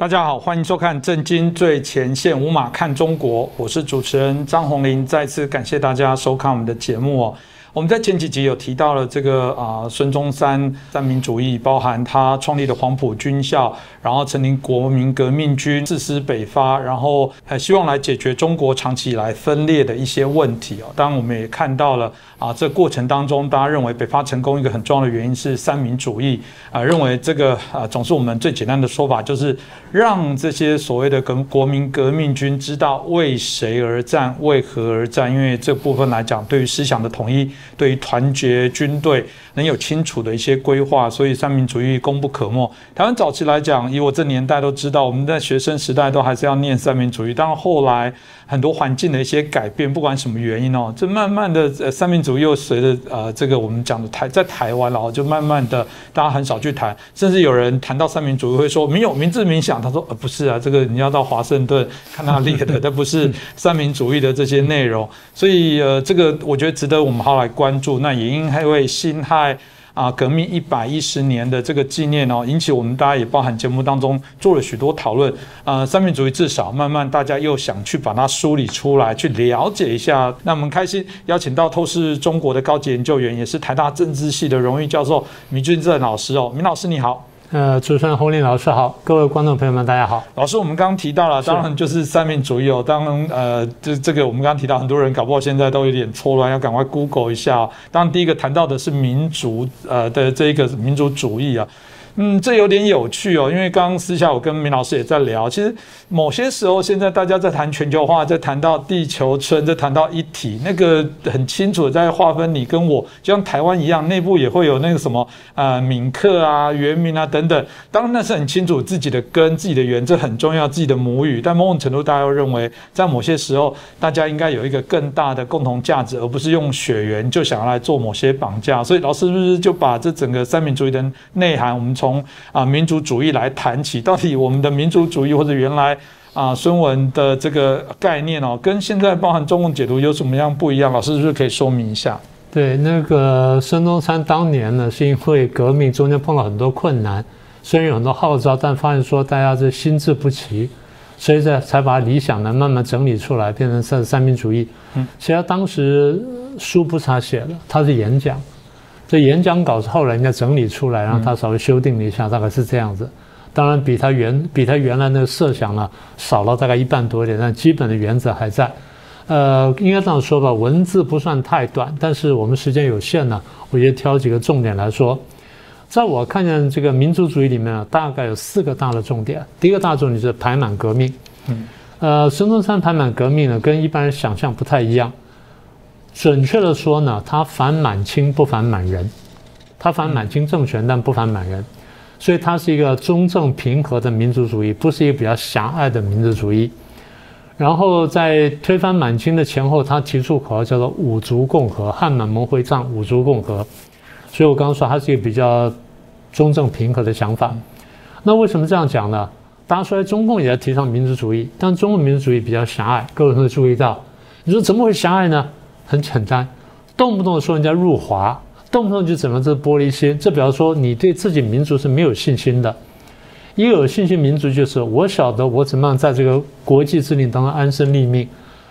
大家好，欢迎收看《震惊最前线》，无马看中国，我是主持人张宏林。再次感谢大家收看我们的节目哦。我们在前几集有提到了这个啊，孙中山三民主义，包含他创立的黄埔军校，然后成立国民革命军，誓师北伐，然后还希望来解决中国长期以来分裂的一些问题哦。当然，我们也看到了啊，这过程当中，大家认为北伐成功一个很重要的原因是三民主义啊，认为这个啊，总是我们最简单的说法，就是让这些所谓的革国民革命军知道为谁而战，为何而战，因为这部分来讲，对于思想的统一。对于团结军队能有清楚的一些规划，所以三民主义功不可没。台湾早期来讲，以我这年代都知道，我们在学生时代都还是要念三民主义。但后来很多环境的一些改变，不管什么原因哦，这慢慢的呃三民主义又随着呃这个我们讲的台在台湾然后，就慢慢的大家很少去谈，甚至有人谈到三民主义会说没有明智冥想，他说呃不是啊，这个你要到华盛顿看他列的，这不是三民主义的这些内容。所以呃这个我觉得值得我们好来关注。那也因为辛亥啊革命一百一十年的这个纪念哦，引起我们大家也包含节目当中做了许多讨论。啊，三民主义至少慢慢大家又想去把它梳理出来，去了解一下。那我们开心邀请到透视中国的高级研究员，也是台大政治系的荣誉教授米俊正老师哦，米老师你好。呃，主持人洪林老师好，各位观众朋友们，大家好。老师，我们刚刚提到了，当然就是三民主义哦。当然，呃，这这个我们刚刚提到，很多人搞不好现在都有点错乱，要赶快 Google 一下。当然，第一个谈到的是民族呃的这一个民族主义啊。嗯，这有点有趣哦，因为刚刚私下我跟明老师也在聊，其实某些时候现在大家在谈全球化，在谈到地球村，在谈到一体，那个很清楚的在划分你跟我，就像台湾一样，内部也会有那个什么呃闽客啊、原民啊等等，当然那是很清楚自己的根、自己的源，这很重要，自己的母语。但某种程度，大家又认为在某些时候，大家应该有一个更大的共同价值，而不是用血缘就想要来做某些绑架。所以老师是不是就把这整个三民主义的内涵，我们从啊民族主义来谈起，到底我们的民族主义或者原来啊孙文的这个概念哦，跟现在包含中共解读有什么样不一样？老师是不是可以说明一下？对，那个孙中山当年呢，是因为革命中间碰到很多困难，虽然有很多号召，但发现说大家这心智不齐，所以才才把理想呢慢慢整理出来，变成三三民主义。嗯，其实当时书不是他写的，他是演讲。这演讲稿是后来人家整理出来，然后他稍微修订了一下，大概是这样子。当然比他原比他原来那个设想呢少了大概一半多一点，但基本的原则还在。呃，应该这样说吧，文字不算太短，但是我们时间有限呢，我就挑几个重点来说。在我看见这个民族主义里面啊，大概有四个大的重点。第一个大重点是排满革命。嗯。呃，孙中山排满革命呢，跟一般人想象不太一样。准确的说呢，他反满清不反满人，他反满清政权，但不反满人，所以他是一个中正平和的民族主义，不是一个比较狭隘的民族主义。然后在推翻满清的前后，他提出口号叫做“五族共和”，汉满蒙回藏五族共和。所以我刚刚说他是一个比较中正平和的想法。那为什么这样讲呢？大家说中共也在提倡民族主义，但中共民族主义比较狭隘，各位会注意到，你说怎么会狭隘呢？很简单，动不动说人家入华，动不动就怎么这玻璃心，这表示说你对自己民族是没有信心的。一个有信心民族就是我晓得我怎么样在这个国际制定当中安身立命。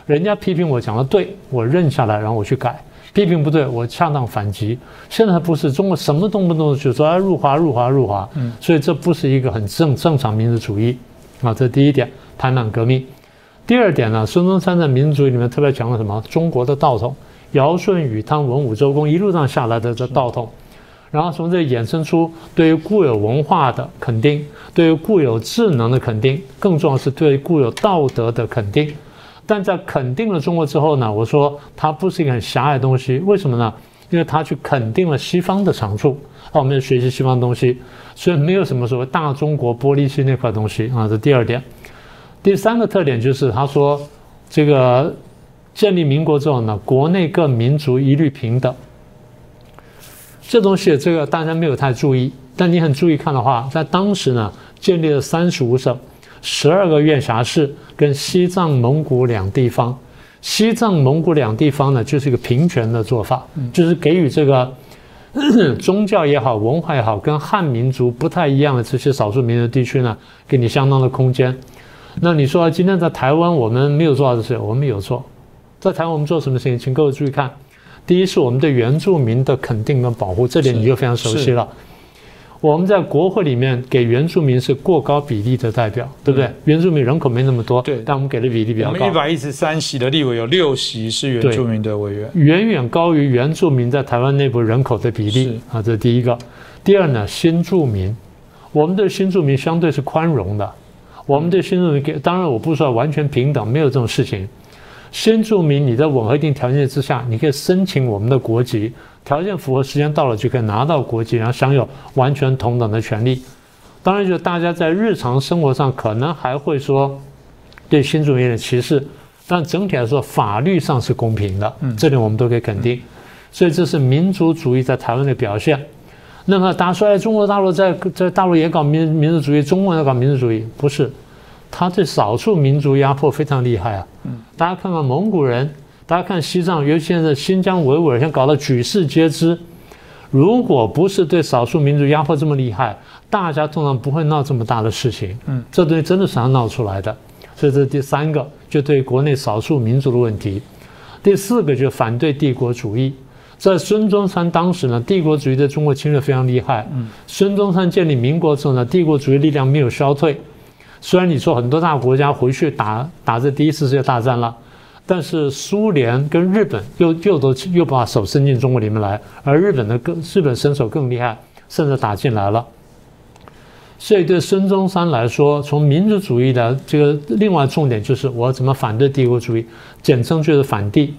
人家批评我讲的对，我认下来，然后我去改；批评不对，我恰当反击。现在不是中国什么动不动就说啊入华入华入华，嗯，所以这不是一个很正正常民族主义啊。这第一点，贪婪革命。第二点呢，孙中山在民族里面特别强调什么？中国的道统，尧舜禹汤文武周公一路上下来的这道统，然后从这衍生出对于固有文化的肯定，对于固有智能的肯定，更重要是对固有道德的肯定。但在肯定了中国之后呢，我说它不是一个很狭隘的东西，为什么呢？因为它去肯定了西方的长处，那我们要学习西方东西，所以没有什么所谓大中国玻璃心那块东西啊。这第二点。第三个特点就是，他说，这个建立民国之后呢，国内各民族一律平等。这东西这个大家没有太注意，但你很注意看的话，在当时呢，建立了三十五省、十二个院辖市跟西藏、蒙古两地方。西藏、蒙古两地方呢，就是一个平权的做法，就是给予这个 宗教也好，文化也好，跟汉民族不太一样的这些少数民族地区呢，给你相当的空间。那你说今天在台湾我们没有做到的事，我们有做。在台湾我们做什么事情？请各位注意看，第一是我们对原住民的肯定跟保护，这点你就非常熟悉了。我们在国会里面给原住民是过高比例的代表，对不对？原住民人口没那么多，对，但我们给的比例比较高。我们一百一十三席的立委有六席是原住民的委员，远远高于原住民在台湾内部人口的比例啊，这是第一个。第二呢，新住民，我们对新住民相对是宽容的，我们对新住民给，当然我不说完全平等，没有这种事情。新住民你在吻合一定条件之下，你可以申请我们的国籍。条件符合，时间到了就可以拿到国籍，然后享有完全同等的权利。当然，就大家在日常生活上可能还会说对新住民的歧视，但整体来说法律上是公平的，这点我们都可以肯定。所以这是民族主义在台湾的表现。那么大家说，哎，中国大陆在在大陆也搞民民族主义，中国也搞民族主义，不是？他对少数民族压迫非常厉害啊。大家看看蒙古人。大家看西藏，尤其现在新疆维吾尔，现在搞得举世皆知。如果不是对少数民族压迫这么厉害，大家通常不会闹这么大的事情。嗯，这东西真的是他闹出来的。所以这是第三个，就对国内少数民族的问题。第四个就反对帝国主义。在孙中山当时呢，帝国主义在中国侵略非常厉害。嗯，孙中山建立民国之后呢，帝国主义力量没有消退。虽然你说很多大国家回去打打这第一次世界大战了。但是苏联跟日本又又都又把手伸进中国里面来，而日本的更日本身手更厉害，甚至打进来了。所以对孙中山来说，从民族主义的这个另外重点就是我怎么反对帝国主义，简称就是反帝。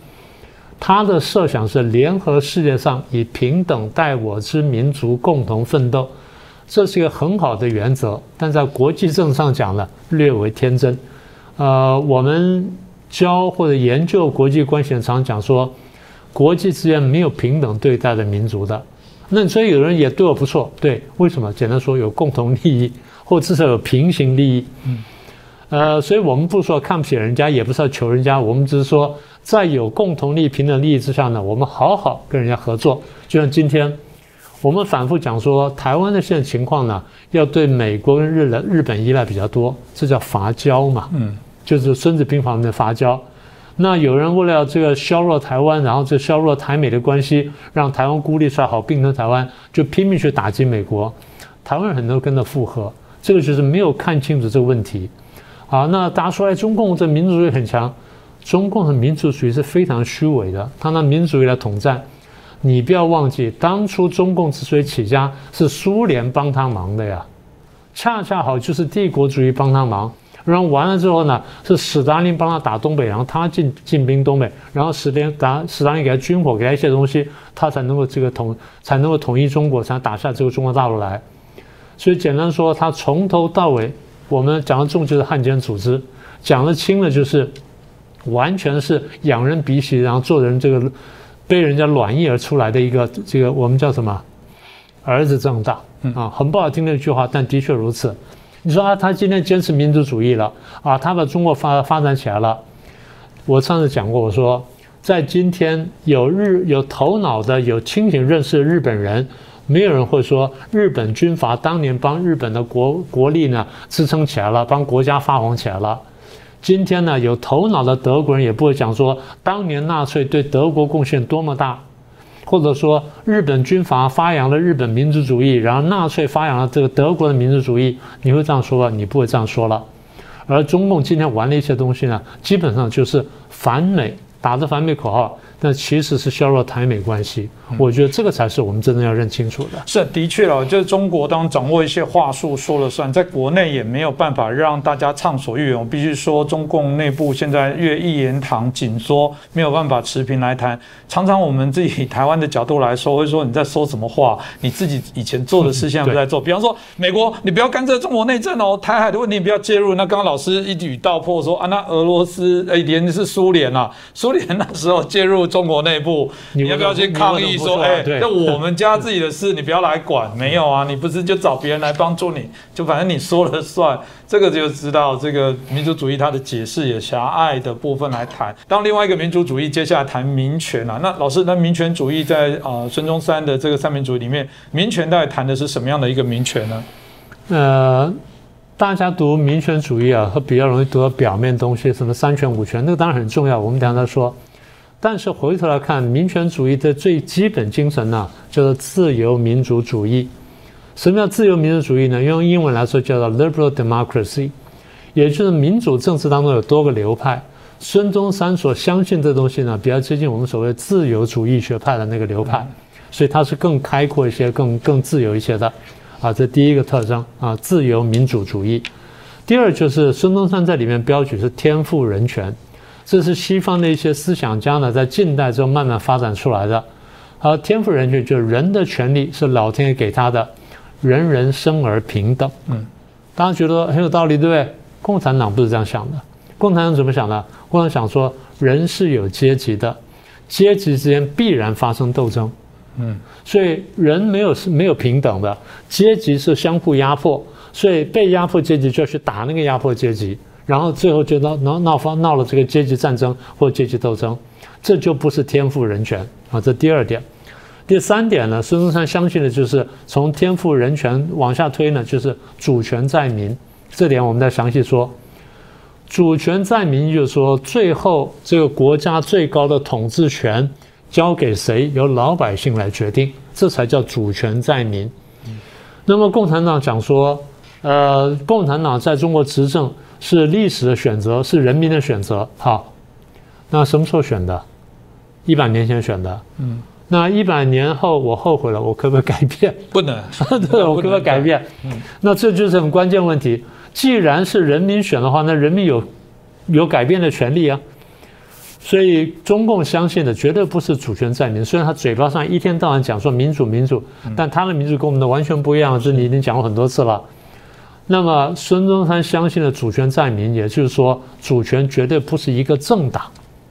他的设想是联合世界上以平等待我之民族共同奋斗，这是一个很好的原则，但在国际政治上讲呢，略为天真。呃，我们。教或者研究国际关系的常讲说，国际之间没有平等对待的民族的。那所以有人也对我不错，对，为什么？简单说，有共同利益，或至少有平行利益。嗯，呃，所以我们不说看不起人家，也不是要求人家，我们只是说，在有共同利益、平等利益之下呢，我们好好跟人家合作。就像今天我们反复讲说，台湾的现在情况呢，要对美国跟日本日本依赖比较多，这叫伐交嘛。嗯。就是《孙子兵法》里面伐交，那有人为了这个削弱台湾，然后就削弱台美的关系，让台湾孤立出来好并吞台湾，就拼命去打击美国。台湾人很多跟着附和，这个就是没有看清楚这个问题。好，那大家说，哎，中共这民族主义很强，中共的民族主义是非常虚伪的，他拿民族主义来统战。你不要忘记，当初中共之所以起家，是苏联帮他忙的呀，恰恰好就是帝国主义帮他忙。然后完了之后呢，是史达林帮他打东北，然后他进进兵东北，然后史连打史达林给他军火，给他一些东西，他才能够这个统才能够统一中国，才打下这个中国大陆来。所以简单说，他从头到尾，我们讲的重就是汉奸组织，讲的轻了就是完全是仰人鼻息，然后做人这个被人家卵意而出来的一个这个我们叫什么儿子正大啊，很不好听的一句话，但的确如此。你说啊，他今天坚持民族主义了啊，他把中国发发展起来了。我上次讲过，我说在今天有日有头脑的、有清醒认识的日本人，没有人会说日本军阀当年帮日本的国国力呢支撑起来了，帮国家发红起来了。今天呢，有头脑的德国人也不会讲说当年纳粹对德国贡献多么大。或者说，日本军阀发扬了日本民族主义，然后纳粹发扬了这个德国的民族主义，你会这样说吗？你不会这样说了。而中共今天玩的一些东西呢，基本上就是反美，打着反美口号。那其实是削弱台美关系，我觉得这个才是我们真正要认清楚的。是，的确了，就是中国当掌握一些话术说了算，在国内也没有办法让大家畅所欲言。我必须说，中共内部现在越一言堂紧缩，没有办法持平来谈。常常我们自己台湾的角度来说，会说你在说什么话？你自己以前做的事现在不在做。比方说，美国，你不要干涉中国内政哦，台海的问题不要介入。那刚刚老师一语道破说啊，那俄罗斯哎，连是苏联啊，苏联那时候介入。中国内部，你要不要去抗议说，哎，那我们家自己的事你不要来管？没有啊，你不是就找别人来帮助你，就反正你说了算。这个就知道这个民族主义它的解释也狭隘的部分来谈。当另外一个民族主义接下来谈民权啊，那老师，那民权主义在啊孙中山的这个三民主义里面，民权到底谈的是什么样的一个民权呢？呃，大家读民权主义啊，会比较容易读到表面东西，什么三权五权，那个当然很重要，我们等下再说。但是回头来看，民权主义的最基本精神呢，叫做自由民主主义。什么叫自由民主主义呢？用英文来说叫做 liberal democracy，也就是民主政治当中有多个流派。孙中山所相信这东西呢，比较接近我们所谓自由主义学派的那个流派，所以它是更开阔一些、更更自由一些的。啊，这第一个特征啊，自由民主主义。第二就是孙中山在里面标举是天赋人权，这是西方的一些思想家呢在近代之后慢慢发展出来的。而天赋人权就是人的权利是老天爷给他的。人人生而平等，嗯，大家觉得很有道理，对不对？共产党不是这样想的。共产党怎么想的？共产党想说，人是有阶级的，阶级之间必然发生斗争，嗯，所以人没有是没有平等的，阶级是相互压迫，所以被压迫阶级就要去打那个压迫阶级，然后最后就闹闹闹发闹了这个阶级战争或阶级斗争，这就不是天赋人权啊。这第二点。第三点呢，孙中山相信的就是从天赋人权往下推呢，就是主权在民。这点我们再详细说。主权在民，就是说最后这个国家最高的统治权交给谁，由老百姓来决定，这才叫主权在民。那么共产党讲说，呃，共产党在中国执政是历史的选择，是人民的选择。好，那什么时候选的？一百年前选的。嗯。那一百年后我后悔了，我可不可以改变？不能，对，我可不可以改变？嗯，那这就是很关键问题。既然是人民选的话，那人民有有改变的权利啊。所以中共相信的绝对不是主权在民。虽然他嘴巴上一天到晚讲说民主民主，但他的民主跟我们的完全不一样。这你已经讲过很多次了。那么孙中山相信的主权在民，也就是说主权绝对不是一个政党，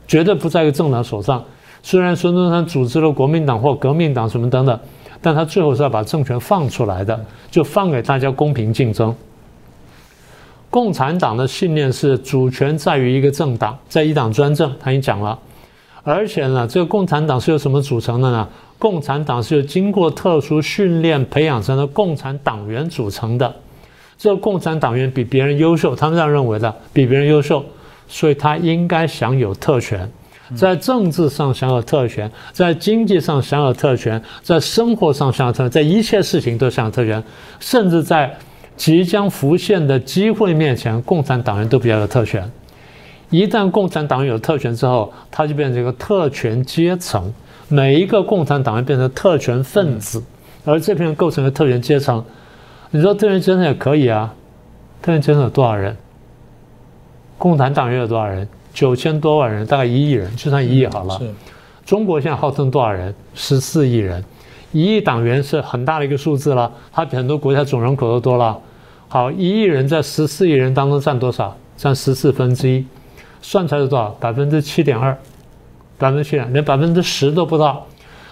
绝对不在一个政党手上。虽然孙中山组织了国民党或革命党什么等等，但他最后是要把政权放出来的，就放给大家公平竞争。共产党的信念是主权在于一个政党，在一党专政，他已经讲了。而且呢，这个共产党是由什么组成的呢？共产党是由经过特殊训练培养成的共产党员组成的。这共产党员比别人优秀，他们这样认为的，比别人优秀，所以他应该享有特权。在政治上享有特权，在经济上享有特权，在生活上享有特权，在一切事情都享有特权，甚至在即将浮现的机会面前，共产党员都比较有特权。一旦共产党员有特权之后，他就变成一个特权阶层，每一个共产党员变成特权分子，而这批人构成的特权阶层。你说特权阶层也可以啊？特权阶层有多少人？共产党员有多少人？九千多万人，大概一亿人，就算一亿好了。是，中国现在号称多少人？十四亿人，一亿党员是很大的一个数字了，它比很多国家总人口都多了。好，一亿人在十四亿人当中占多少？占十四分之一，算出来是多少？百分之七点二，百分之七点，连百分之十都不到。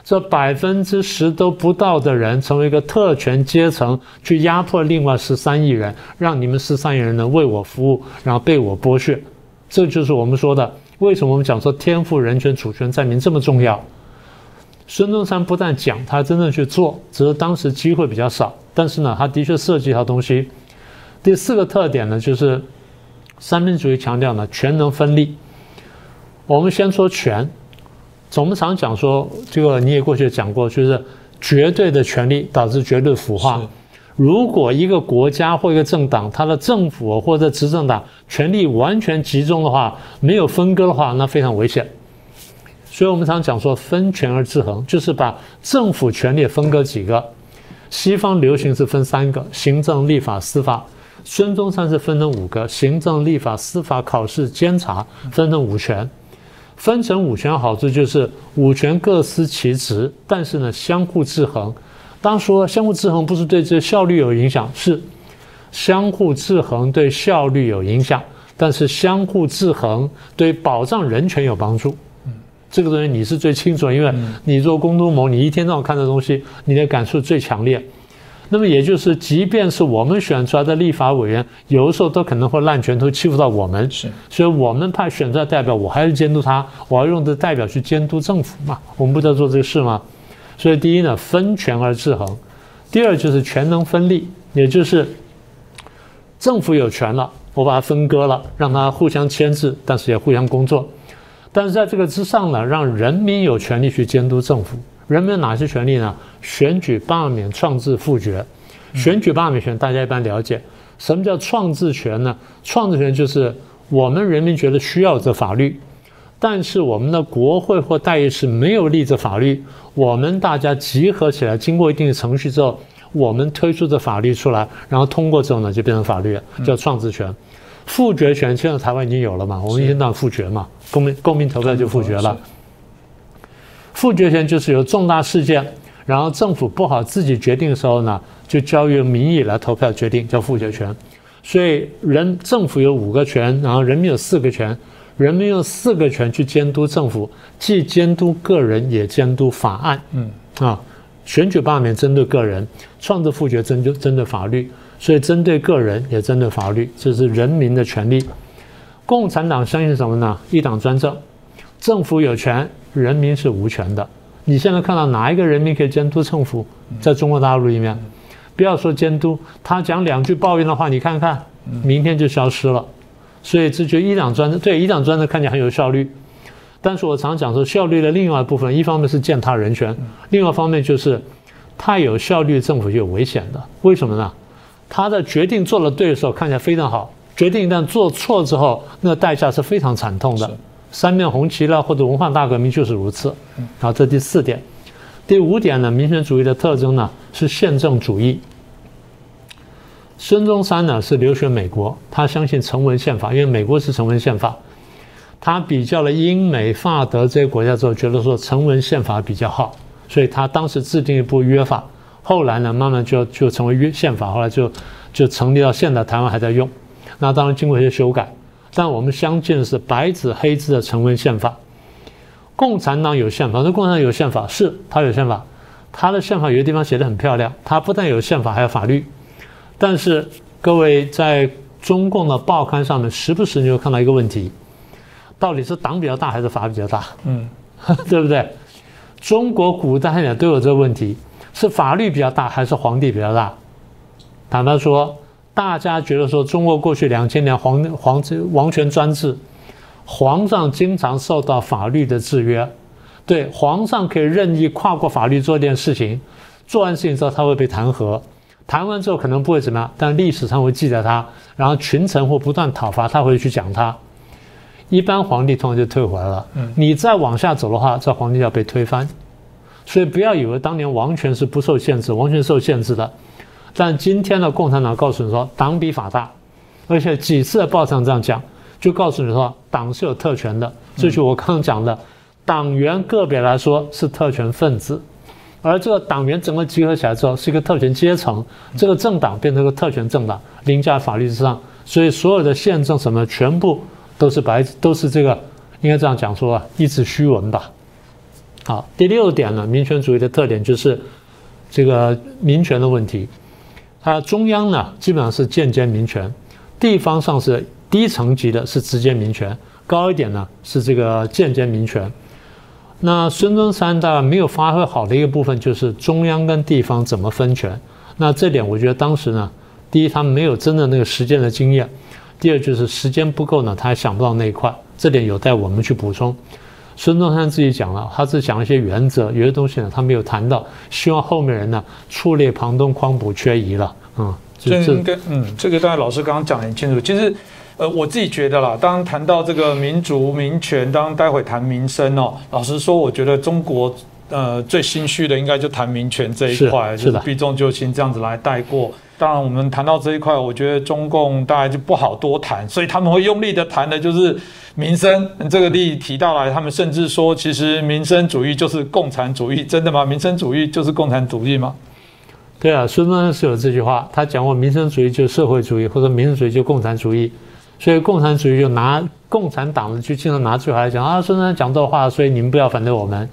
这百分之十都不到的人，成为一个特权阶层，去压迫另外十三亿人，让你们十三亿人呢为我服务，然后被我剥削。这就是我们说的，为什么我们讲说天赋人权主权在民这么重要？孙中山不但讲，他真正去做，只是当时机会比较少。但是呢，他的确设计一套东西。第四个特点呢，就是三民主义强调呢权能分立。我们先说权，我们常讲说这个你也过去讲过，就是绝对的权力导致绝对腐化。如果一个国家或一个政党，它的政府或者执政党权力完全集中的话，没有分割的话，那非常危险。所以我们常讲说分权而制衡，就是把政府权力分割几个。西方流行是分三个：行政、立法、司法。孙中山是分成五个：行政、立法、司法、考试、监察，分成五权。分成五权好处就是五权各司其职，但是呢相互制衡。当说相互制衡不是对这效率有影响，是相互制衡对效率有影响，但是相互制衡对保障人权有帮助。这个东西你是最清楚，因为你做工督谋，你一天到晚看的东西，你的感触最强烈。那么也就是，即便是我们选出来的立法委员，有的时候都可能会滥权，都欺负到我们。是，所以我们派选出来代表，我还是监督他，我要用这代表去监督政府嘛。我们不在做这个事吗？所以第一呢，分权而制衡；第二就是权能分立，也就是政府有权了，我把它分割了，让它互相牵制，但是也互相工作。但是在这个之上呢，让人民有权利去监督政府。人民有哪些权利呢？选举、罢免、创制、复决。选举、罢免权大家一般了解。什么叫创制权呢？创制权就是我们人民觉得需要这法律，但是我们的国会或代议士没有立这法律，我们大家集合起来，经过一定的程序之后，我们推出这法律出来，然后通过之后呢，就变成法律，叫创制权。复决权现在台湾已经有了嘛？我们一天到复决嘛，公民公民投票就复决了。复决权就是有重大事件，然后政府不好自己决定的时候呢，就交由民意来投票决定，叫复决权。所以人政府有五个权，然后人民有四个权，人民用四个权去监督政府，既监督个人也监督法案。嗯啊，选举罢免针对个人，创制复决针对针对法律，所以针对个人也针对法律，这是人民的权利。共产党相信什么呢？一党专政，政府有权。人民是无权的。你现在看到哪一个人民可以监督政府？在中国大陆里面，不要说监督，他讲两句抱怨的话，你看看，明天就消失了。所以这就一党专政，对一党专政看起来很有效率。但是我常讲说，效率的另外一部分，一方面是践踏人权，另外一方面就是太有效率，政府就有危险的。为什么呢？他的决定做了对的时候看起来非常好，决定一旦做错之后，那代价是非常惨痛的。三面红旗了，或者文化大革命就是如此。好，这第四点。第五点呢，民权主义的特征呢是宪政主义。孙中山呢是留学美国，他相信成文宪法，因为美国是成文宪法。他比较了英美法德这些国家之后，觉得说成文宪法比较好，所以他当时制定一部约法。后来呢，慢慢就就成为约宪法，后来就就成立到现在，台湾还在用。那当然经过一些修改。但我们相信的是白纸黑字的成文宪法。共产党有宪法，那共产党有宪法，是他有宪法，他的宪法有的地方写的很漂亮。他不但有宪法，还有法律。但是各位在中共的报刊上面，时不时你会看到一个问题：到底是党比较大，还是法比较大？嗯，对不对？中国古代也都有这个问题：是法律比较大，还是皇帝比较大？坦白说。大家觉得说，中国过去两千年皇皇王权专制，皇上经常受到法律的制约。对，皇上可以任意跨过法律做一件事情，做完事情之后他会被弹劾，弹完之后可能不会怎么样，但历史上会记得他，然后群臣会不断讨伐他，会去讲他。一般皇帝通常就退回来了。你再往下走的话，这皇帝要被推翻。所以不要以为当年王权是不受限制，王权受限制的。但今天的共产党告诉你说，党比法大，而且几次的报上这样讲，就告诉你说，党是有特权的。这就我刚刚讲的，党员个别来说是特权分子，而这个党员整个集合起来之后是一个特权阶层，这个政党变成个特权政党，凌驾法律之上。所以所有的宪政什么全部都是白，都是这个，应该这样讲说啊，一纸虚文吧。好，第六点呢，民权主义的特点就是这个民权的问题。它中央呢，基本上是间接民权；地方上是低层级的，是直接民权；高一点呢，是这个间接民权。那孙中山的没有发挥好的一个部分，就是中央跟地方怎么分权。那这点我觉得当时呢，第一他没有真的那个实践的经验；第二就是时间不够呢，他还想不到那一块。这点有待我们去补充。孙中山自己讲了，他是讲了一些原则，有些东西呢他没有谈到，希望后面人呢触类旁通，匡补缺遗了。嗯，这应该嗯，这个大概老师刚刚讲的很清楚。其实，呃，我自己觉得啦，当谈到这个民族民权，当待会谈民生哦，老实说，我觉得中国呃最心虚的应该就谈民权这一块，就是避重就轻这样子来带过。当然，我们谈到这一块，我觉得中共大概就不好多谈，所以他们会用力的谈的就是民生这个例提到来，他们甚至说，其实民生主义就是共产主义，真的吗？民生主义就是共产主义吗？对啊，孙中山是有这句话，他讲过民生主义就是社会主义，或者民生主义就共产主义。所以共产主义就拿共产党的就经常拿出来讲啊，孙中山讲这话，所以你们不要反对我们。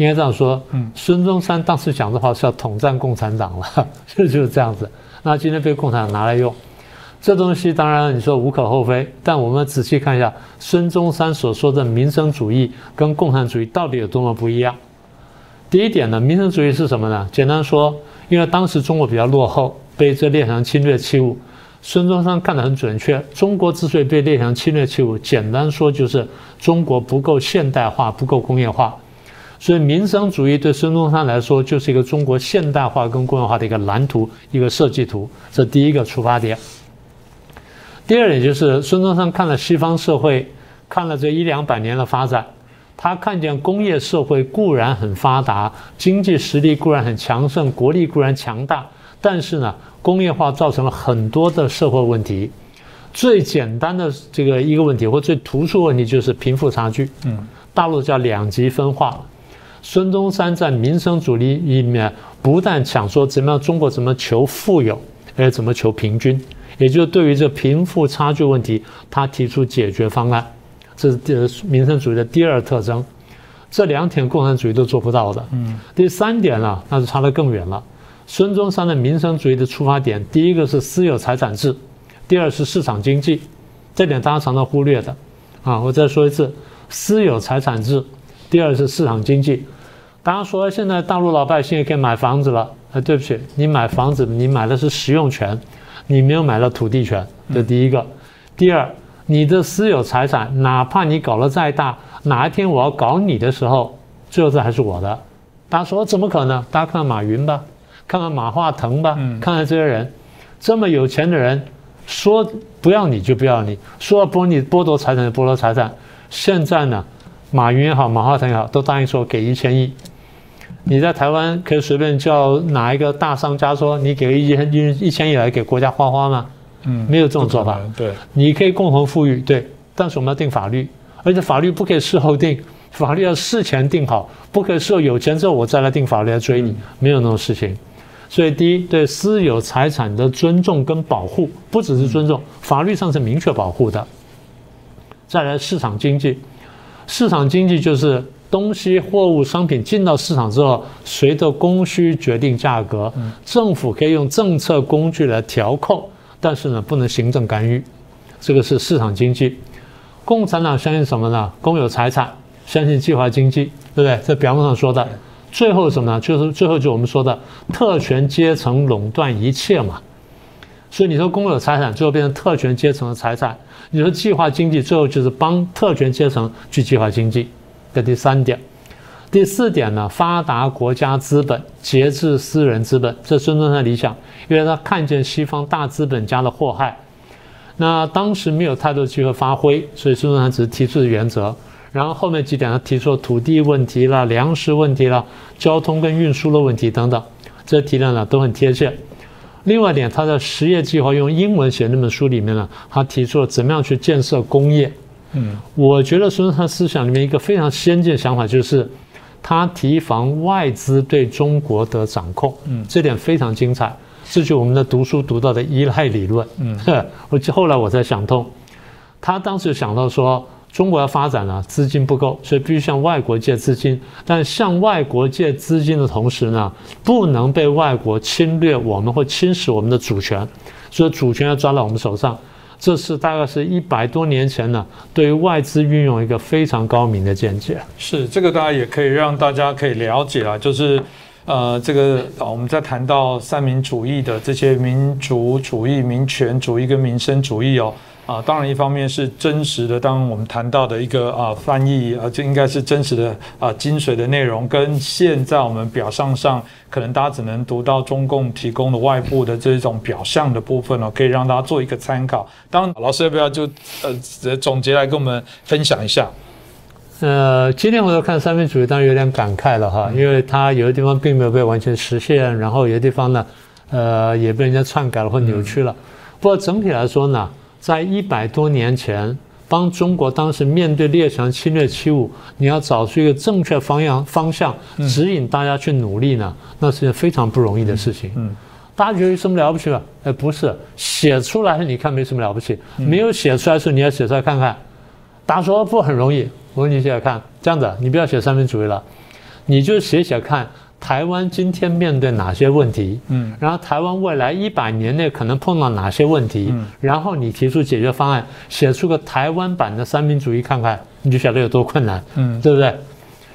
应该这样说，嗯，孙中山当时讲这话是要统战共产党了，就就是这样子。那今天被共产党拿来用，这东西当然你说无可厚非，但我们仔细看一下孙中山所说的民生主义跟共产主义到底有多么不一样。第一点呢，民生主义是什么呢？简单说，因为当时中国比较落后，被这列强侵略欺侮。孙中山看得很准确，中国之所以被列强侵略欺侮，简单说就是中国不够现代化，不够工业化。所以民生主义对孙中山来说，就是一个中国现代化跟工业化的一个蓝图、一个设计图。这第一个出发点。第二点就是孙中山看了西方社会，看了这一两百年的发展，他看见工业社会固然很发达，经济实力固然很强盛，国力固然强大，但是呢，工业化造成了很多的社会问题。最简单的这个一个问题，或最突出问题就是贫富差距。嗯，大陆叫两极分化。孙中山在民生主义里面不但想说怎么样中国怎么求富有，而怎么求平均，也就是对于这贫富差距问题，他提出解决方案，这是民生主义的第二特征。这两点共产主义都做不到的。嗯。第三点呢，那就差得更远了。孙中山的民生主义的出发点，第一个是私有财产制，第二是市场经济，这点大家常常忽略的。啊，我再说一次，私有财产制。第二是市场经济，大家说现在大陆老百姓也可以买房子了，哎，对不起，你买房子你买的是使用权，你没有买到土地权，这第一个。第二，你的私有财产，哪怕你搞得再大，哪一天我要搞你的时候，最后这还是我的。大家说怎么可能？大家看看马云吧，看看马化腾吧，看看这些人，这么有钱的人，说不要你就不要你，说要剥你剥夺财产就剥夺财产，现在呢？马云也好，马化腾也好，都答应说给一千亿。你在台湾可以随便叫哪一个大商家说你给一千一一千亿来给国家花花吗？嗯，没有这种做法。对，你可以共同富裕，对，但是我们要定法律，而且法律不可以事后定，法律要事前定好，不可以事后有钱之后我再来定法律来追你，没有那种事情。所以，第一，对私有财产的尊重跟保护，不只是尊重，法律上是明确保护的。再来，市场经济。市场经济就是东西、货物、商品进到市场之后，随着供需决定价格。政府可以用政策工具来调控，但是呢，不能行政干预。这个是市场经济。共产党相信什么呢？公有财产，相信计划经济，对不对？在表面上说的。最后什么呢？就是最后就我们说的特权阶层垄断一切嘛。所以你说公有财产最后变成特权阶层的财产。你说计划经济最后就是帮特权阶层去计划经济，这第三点。第四点呢，发达国家资本节制私人资本，这孙中山理想，因为他看见西方大资本家的祸害。那当时没有太多机会发挥，所以孙中山只是提出的原则。然后后面几点他提出了土地问题啦、粮食问题啦、交通跟运输的问题等等，这提的呢都很贴切。另外一点，他在实业计划用英文写那本书里面呢，他提出了怎么样去建设工业。嗯，我觉得孙中山思想里面一个非常先进的想法就是，他提防外资对中国的掌控。嗯，这点非常精彩，这就是我们的读书读到的依赖理论。嗯，我后来我才想通，他当时想到说。中国要发展呢，资金不够，所以必须向外国借资金。但向外国借资金的同时呢，不能被外国侵略我们或侵蚀我们的主权，所以主权要抓到我们手上。这是大概是一百多年前呢，对于外资运用一个非常高明的见解。是这个，大家也可以让大家可以了解啊，就是呃，这个啊我们在谈到三民主义的这些民族主义、民权主义跟民生主义哦。啊，当然，一方面是真实的，当我们谈到的一个啊翻译啊，这应该是真实的啊精髓的内容，跟现在我们表象上可能大家只能读到中共提供的外部的这种表象的部分哦，可以让大家做一个参考。当，老师要不要就呃总结来跟我们分享一下？呃，今天我在看三民主义，当然有点感慨了哈，因为它有的地方并没有被完全实现，然后有的地方呢，呃，也被人家篡改了或扭曲了。不过整体来说呢。在一百多年前，帮中国当时面对列强侵略欺侮，你要找出一个正确方向方向，指引大家去努力呢，那是件非常不容易的事情。嗯，大家觉得有什么了不起吗？哎，不是，写出来你看没什么了不起，没有写出来的时候你要写出来看看。大家说不很容易，我说你写写看，这样子你不要写三民主义了，你就写写看。台湾今天面对哪些问题？嗯，然后台湾未来一百年内可能碰到哪些问题？嗯，然后你提出解决方案，写出个台湾版的三民主义看看，你就晓得有多困难。嗯，对不对？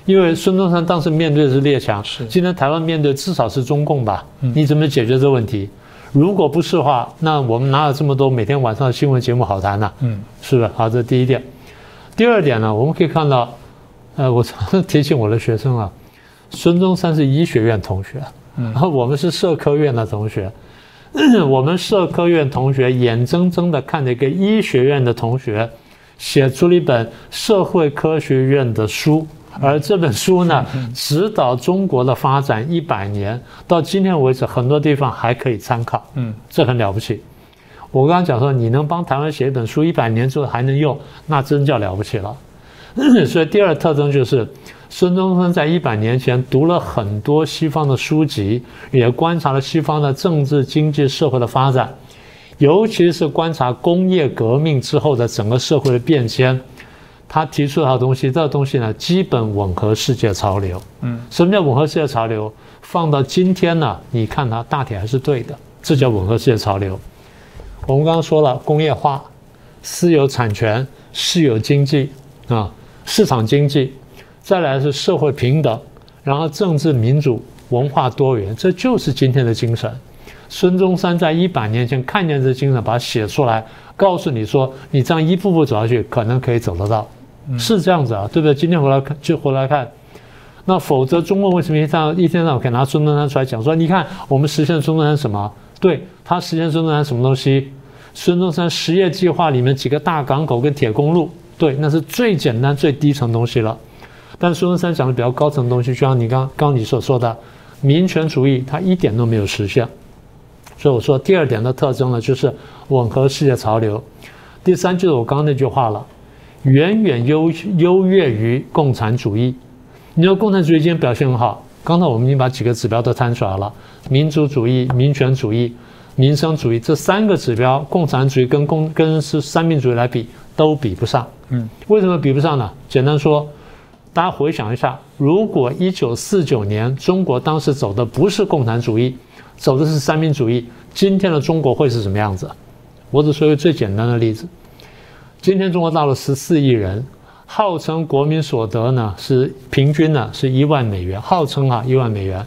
因为孙中山当时面对的是列强，是今天台湾面对至少是中共吧？你怎么解决这个问题？如果不是的话，那我们哪有这么多每天晚上的新闻节目好谈呢？嗯，是不是？好，这第一点。第二点呢，我们可以看到，呃，我常提醒我的学生啊。孙中山是医学院同学，然后我们是社科院的同学。我们社科院同学眼睁睁的看着一个医学院的同学写出了一本社会科学院的书，而这本书呢，指导中国的发展一百年，到今天为止，很多地方还可以参考。嗯，这很了不起。我刚刚讲说，你能帮台湾写一本书，一百年之后还能用，那真叫了不起了。所以第二特征就是，孙中山在一百年前读了很多西方的书籍，也观察了西方的政治、经济、社会的发展，尤其是观察工业革命之后的整个社会的变迁。他提出的东西，这个东西呢，基本吻合世界潮流。嗯，什么叫吻合世界潮流？放到今天呢，你看它大体还是对的，这叫吻合世界潮流。我们刚刚说了，工业化、私有产权、私有经济啊。市场经济，再来是社会平等，然后政治民主、文化多元，这就是今天的精神。孙中山在一百年前看见这精神，把它写出来，告诉你说，你这样一步步走下去，可能可以走得到，是这样子啊，对不对？今天回来看，就回来看，那否则中国为什么一天一天到晚可以拿孙中山出来讲说，你看我们实现孙中山什么？对他实现孙中山什么东西？孙中山实业计划里面几个大港口跟铁公路。对，那是最简单、最低层东西了。但孙中山讲的比较高层的东西，就像你刚刚你所说的，民权主义，它一点都没有实现。所以我说第二点的特征呢，就是吻合世界潮流。第三就是我刚刚那句话了，远远优优越于共产主义。你说共产主义今天表现很好，刚才我们已经把几个指标都摊出来了：民族主义、民权主义、民生主义这三个指标，共产主义跟共跟是三民主义来比。都比不上，嗯，为什么比不上呢？简单说，大家回想一下，如果一九四九年中国当时走的不是共产主义，走的是三民主义，今天的中国会是什么样子？我只说一个最简单的例子，今天中国大陆十四亿人，号称国民所得呢是平均呢是一万美元，号称啊一万美元，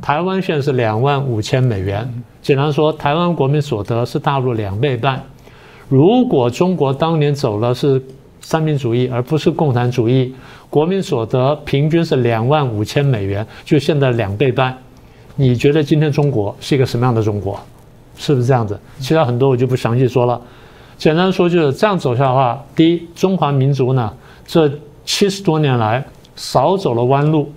台湾现在是两万五千美元，简单说，台湾国民所得是大陆两倍半。如果中国当年走了是三民主义，而不是共产主义，国民所得平均是两万五千美元，就现在两倍半。你觉得今天中国是一个什么样的中国？是不是这样子？其他很多我就不详细说了。简单说就是这样走下的话，第一，中华民族呢这七十多年来少走了弯路，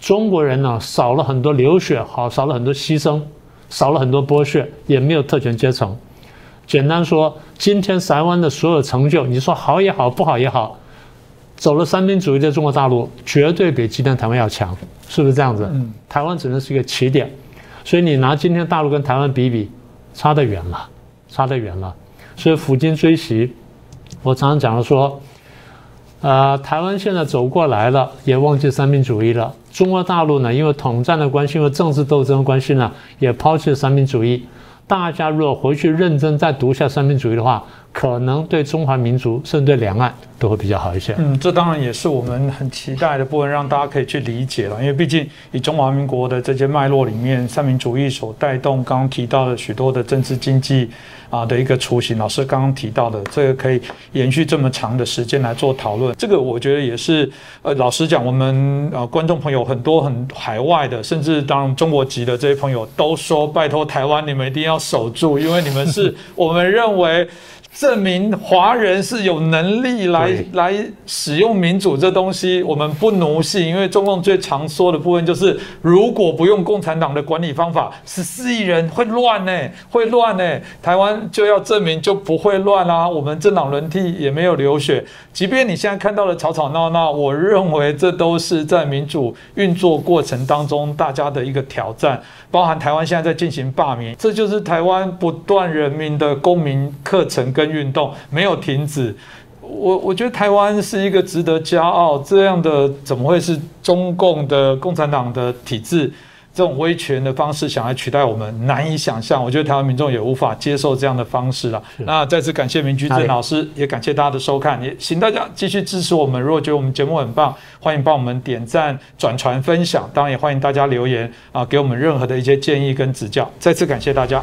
中国人呢少了很多流血，好少了很多牺牲，少了很多剥削，也没有特权阶层。简单说，今天台湾的所有成就，你说好也好，不好也好，走了三民主义的中国大陆，绝对比今天台湾要强，是不是这样子？嗯，台湾只能是一个起点，所以你拿今天大陆跟台湾比比，差得远了，差得远了。所以抚今追昔，我常常讲了说，呃，台湾现在走过来了，也忘记三民主义了。中国大陆呢，因为统战的关系，因为政治斗争的关系呢，也抛弃了三民主义。大家如果回去认真再读一下三民主义的话，可能对中华民族甚至对两岸都会比较好一些。嗯，这当然也是我们很期待的部分，让大家可以去理解了。因为毕竟以中华民国的这些脉络里面，三民主义所带动刚刚提到的许多的政治经济。啊的一个雏形，老师刚刚提到的这个可以延续这么长的时间来做讨论，这个我觉得也是，呃，老实讲，我们呃观众朋友很多很海外的，甚至当中国籍的这些朋友都说，拜托台湾你们一定要守住，因为你们是 我们认为。证明华人是有能力来来使用民主这东西，我们不奴性，因为中共最常说的部分就是，如果不用共产党的管理方法，十四亿人会乱呢，会乱呢。台湾就要证明就不会乱啦，我们政党轮替也没有流血，即便你现在看到的吵吵闹闹，我认为这都是在民主运作过程当中大家的一个挑战。包含台湾现在在进行罢免，这就是台湾不断人民的公民课程跟运动没有停止。我我觉得台湾是一个值得骄傲，这样的怎么会是中共的共产党的体制？这种威权的方式想来取代我们，难以想象。我觉得台湾民众也无法接受这样的方式了。那再次感谢明居正老师，也感谢大家的收看，也请大家继续支持我们。如果觉得我们节目很棒，欢迎帮我们点赞、转传、分享。当然也欢迎大家留言啊，给我们任何的一些建议跟指教。再次感谢大家，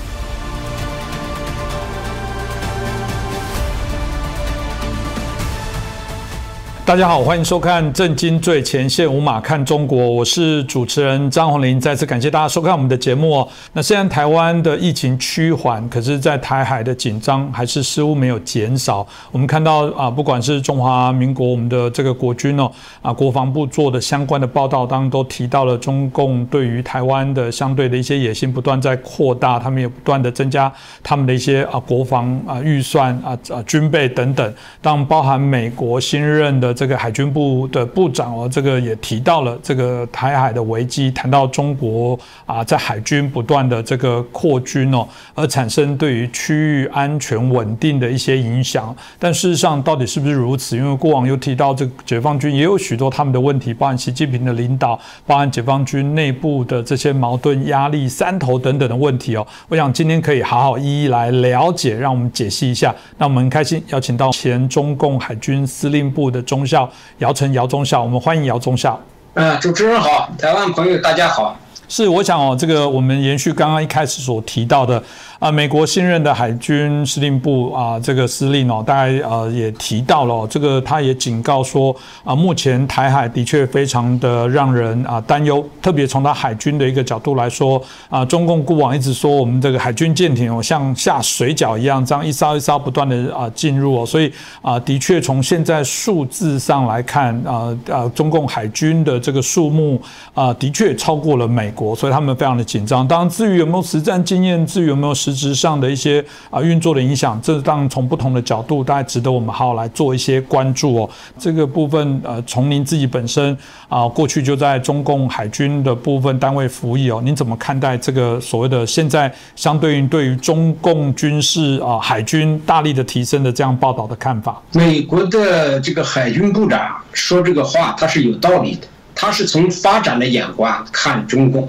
大家好，欢迎收看《震惊最前线》，无马看中国，我是主持人张宏林。再次感谢大家收看我们的节目哦。那虽然台湾的疫情趋缓，可是，在台海的紧张还是似乎没有减少。我们看到啊，不管是中华民国我们的这个国军哦，啊，国防部做的相关的报道当中都提到了中共对于台湾的相对的一些野心不断在扩大，他们也不断的增加他们的一些啊国防啊预算啊啊军备等等。当包含美国新任的。这个海军部的部长哦，这个也提到了这个台海的危机，谈到中国啊在海军不断的这个扩军哦，而产生对于区域安全稳定的一些影响。但事实上到底是不是如此？因为过往又提到这解放军也有许多他们的问题，包含习近平的领导，包含解放军内部的这些矛盾、压力、山头等等的问题哦。我想今天可以好好一一来了解，让我们解析一下。那我们很开心邀请到前中共海军司令部的中。校姚晨姚中校，我们欢迎姚中校。嗯，主持人好，台湾朋友大家好。是，我想哦，这个我们延续刚刚一开始所提到的。啊，美国新任的海军司令部啊，这个司令哦，大概呃也提到了这个，他也警告说啊，目前台海的确非常的让人啊担忧，特别从他海军的一个角度来说啊，中共过往一直说我们这个海军舰艇哦像下水饺一样，这样一艘一艘不断的啊进入哦，所以啊，的确从现在数字上来看啊啊，中共海军的这个数目啊，的确超过了美国，所以他们非常的紧张。当然，至于有没有实战经验，至于有没有实实质上的一些啊运作的影响，这当然从不同的角度，大概值得我们好好来做一些关注哦。这个部分呃，从您自己本身啊，过去就在中共海军的部分单位服役哦，您怎么看待这个所谓的现在相对于对于中共军事啊海军大力的提升的这样报道的看法？美国的这个海军部长说这个话，他是有道理的，他是从发展的眼光看中共，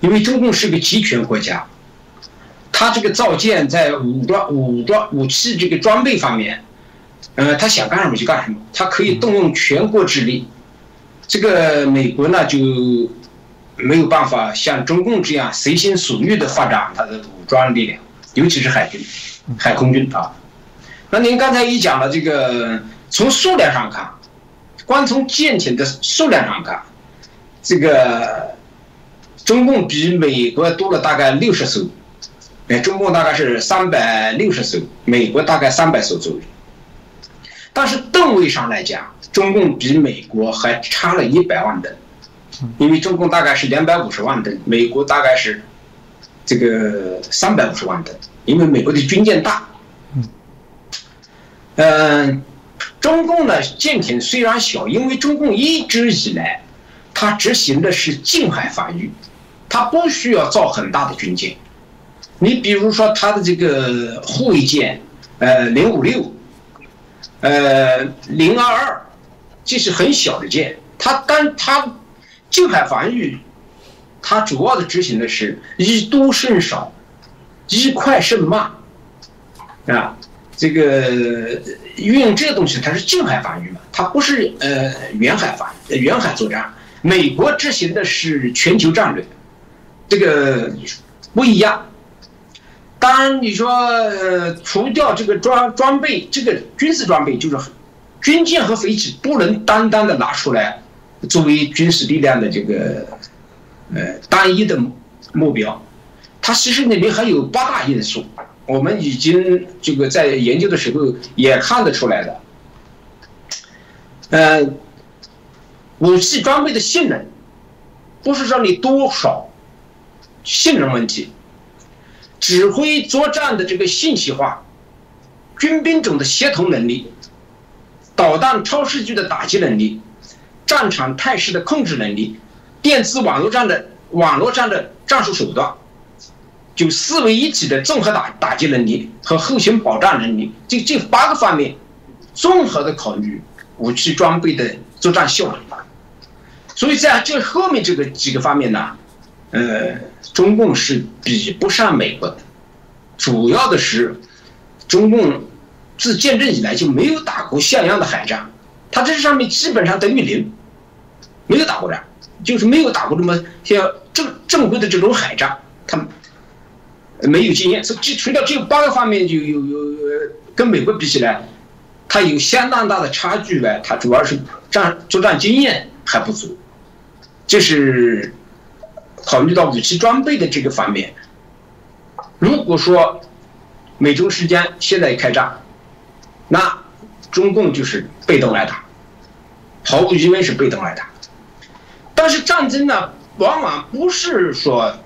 因为中共是个集权国家。他这个造舰在武装、武装、武器这个装备方面，呃，他想干什么就干什么，他可以动用全国之力。这个美国呢就没有办法像中共这样随心所欲的发展他的武装力量，尤其是海军、海空军啊。那您刚才一讲了这个，从数量上看，光从舰艇的数量上看，这个中共比美国多了大概六十艘。哎，中共大概是三百六十艘，美国大概三百艘左右。但是吨位上来讲，中共比美国还差了一百万吨，因为中共大概是两百五十万吨，美国大概是这个三百五十万吨，因为美国的军舰大。嗯，中共呢舰艇虽然小，因为中共一直以来，它执行的是近海防御，它不需要造很大的军舰。你比如说它的这个护卫舰，呃，零五六，呃，零二二，这是很小的舰，它但它近海防御，它主要的执行的是以多胜少，以快胜慢，啊，这个运用这个东西它是近海防御嘛，它不是呃远海防远海作战。美国执行的是全球战略，这个不一样。当然，你说呃，除掉这个装装备，这个军事装备就是军舰和飞机不能单单的拿出来作为军事力量的这个呃单一的目标，它其实里面还有八大因素，我们已经这个在研究的时候也看得出来了。呃，武器装备的性能不是说你多少性能问题。指挥作战的这个信息化，军兵种的协同能力，导弹超视距的打击能力，战场态势的控制能力，电子网络战的网络战的战术手段，就四位一体的综合打打击能力和后勤保障能力，这这八个方面，综合的考虑武器装备的作战效率。所以在这后面这个几个方面呢？呃，中共是比不上美国的，主要的是，中共自建政以来就没有打过像样的海战，它这上面基本上等于零，没有打过战，就是没有打过这么像正正规的这种海战，它没有经验。这除了这八个方面就有有跟美国比起来，它有相当大的差距外，它主要是战作战经验还不足，这是。考虑到武器装备的这个方面，如果说美中之间现在开战，那中共就是被动挨打，毫无疑问是被动挨打。但是战争呢，往往不是说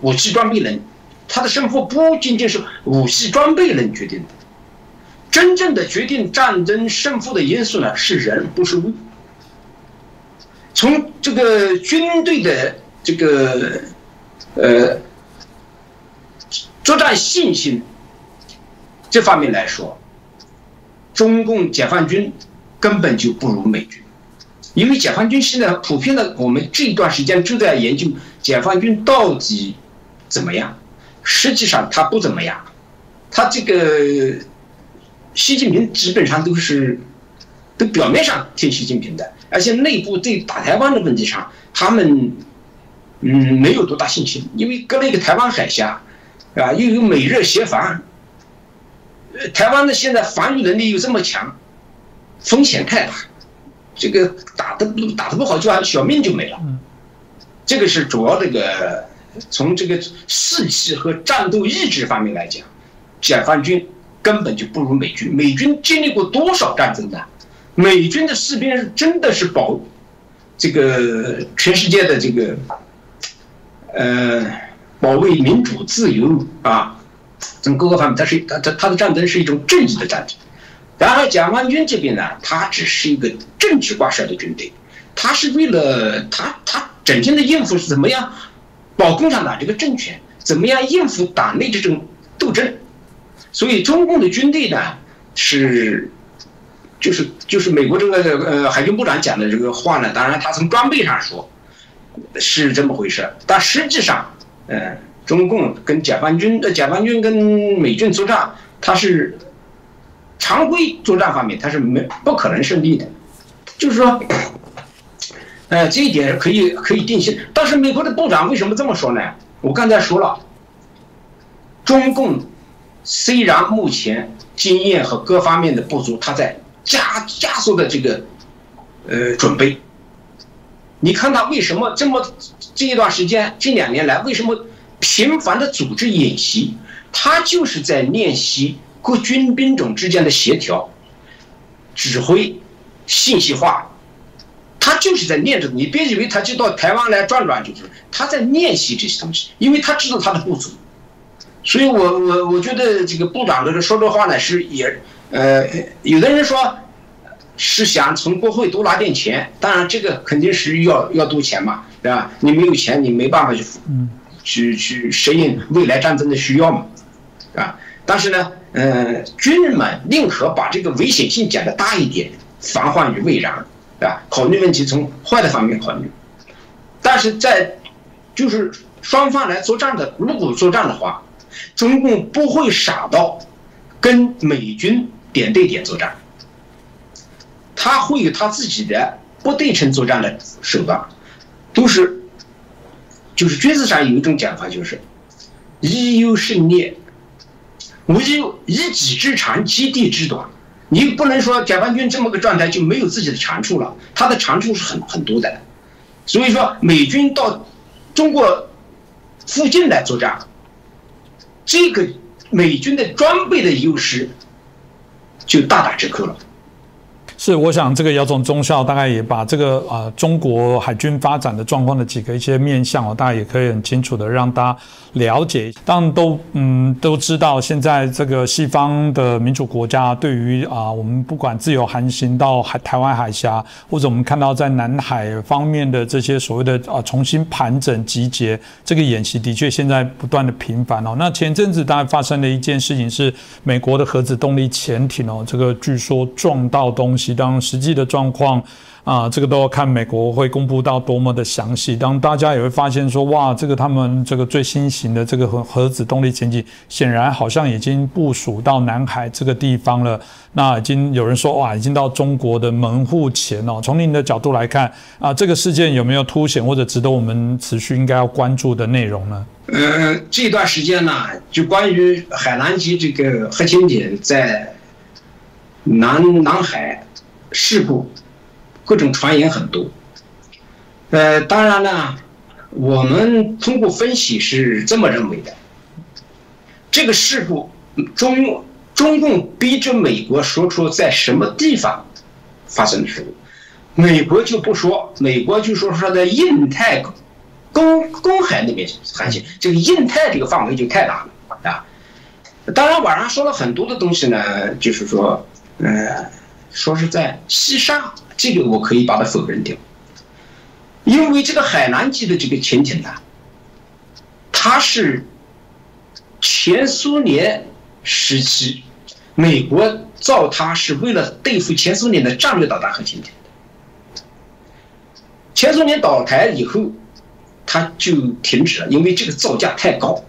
武器装备能，它的胜负不仅仅是武器装备能决定的，真正的决定战争胜负的因素呢是人，不是物。从这个军队的。这个，呃，作战信心这方面来说，中共解放军根本就不如美军，因为解放军现在普遍的，我们这一段时间正在研究解放军到底怎么样，实际上他不怎么样，他这个习近平基本上都是都表面上听习近平的，而且内部对打台湾的问题上，他们。嗯，没有多大信心，因为隔了一个台湾海峡，啊，又有美日协防，呃，台湾的现在防御能力又这么强，风险太大，这个打的打的不好，就小命就没了。这个是主要这个从这个士气和战斗意志方面来讲，解放军根本就不如美军。美军经历过多少战争呢？美军的士兵真的是保这个全世界的这个。呃，保卫民主自由啊，从各个方面，它是它它它的战争是一种正义的战争。然后，解放军这边呢，它只是一个政治挂帅的军队，它是为了它它整天的应付是怎么样保共产党这个政权，怎么样应付党内这种斗争。所以，中共的军队呢是就是就是美国这个呃海军部长讲的这个话呢，当然他从装备上说。是这么回事，但实际上，嗯，中共跟解放军呃，解放军跟美军作战，它是常规作战方面，它是没不可能胜利的，就是说，呃，这一点可以可以定性。但是美国的部长为什么这么说呢？我刚才说了，中共虽然目前经验和各方面的不足，他在加加速的这个呃准备。你看他为什么这么这一段时间这两年来为什么频繁的组织演习？他就是在练习各军兵种之间的协调、指挥、信息化。他就是在练着。你别以为他就到台湾来转转，就是他在练习这些东西，因为他知道他的不足。所以我我我觉得这个部长的说这话呢是也呃，有的人说。是想从国会多拿点钱，当然这个肯定是要要多钱嘛，对吧？你没有钱，你没办法去去去适应未来战争的需要嘛，啊？但是呢，嗯，军人们宁可把这个危险性讲得大一点，防患于未然，对吧？考虑问题从坏的方面考虑，但是在就是双方来作战的，如果作战的话，中共不会傻到跟美军点对点作战。他会有他自己的不对称作战的手段，都是就是军事上有一种讲法，就是一优胜劣，无有一己之长，击敌之短。你不能说解放军这么个状态就没有自己的长处了，他的长处是很很多的。所以说，美军到中国附近来作战，这个美军的装备的优势就大打折扣了。是，我想这个姚总中校大概也把这个啊中国海军发展的状况的几个一些面向哦，大家也可以很清楚的让大家了解。当然都嗯都知道，现在这个西方的民主国家对于啊我们不管自由航行到海台湾海峡，或者我们看到在南海方面的这些所谓的啊重新盘整集结这个演习，的确现在不断的频繁哦。那前阵子当然发生的一件事情是美国的核子动力潜艇哦，这个据说撞到东西。当实际的状况啊，这个都要看美国会公布到多么的详细。当大家也会发现说，哇，这个他们这个最新型的这个核核子动力潜艇，显然好像已经部署到南海这个地方了。那已经有人说，哇，已经到中国的门户前哦。从您的角度来看啊，这个事件有没有凸显或者值得我们持续应该要关注的内容呢？呃，这段时间呢，就关于海南级这个核潜艇在南南海。事故，各种传言很多。呃，当然呢，我们通过分析是这么认为的：这个事故，中中共逼着美国说出在什么地方发生的事故，美国就不说，美国就说说在印太公公海那边航行。这个印太这个范围就太大了啊。当然，网上说了很多的东西呢，就是说，呃。说是在西沙，这个我可以把它否认掉，因为这个海南级的这个潜艇呢，它是前苏联时期美国造它是为了对付前苏联的战略导弹核潜艇，前苏联倒台以后，它就停止了，因为这个造价太高，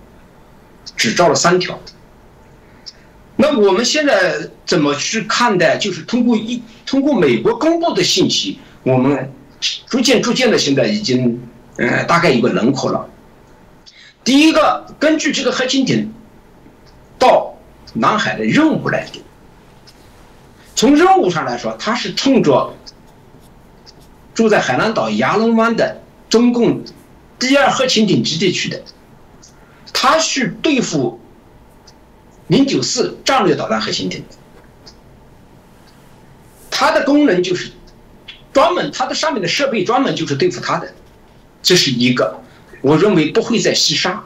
只造了三条。那我们现在怎么去看待？就是通过一通过美国公布的信息，我们逐渐逐渐的现在已经，呃，大概有个轮廓了。第一个，根据这个核潜艇到南海的任务来定，从任务上来说，它是冲着住在海南岛亚龙湾的中共第二核潜艇基地去的，它是对付。零九四战略导弹核潜艇，它的功能就是专门，它的上面的设备专门就是对付它的，这是一个。我认为不会在西沙，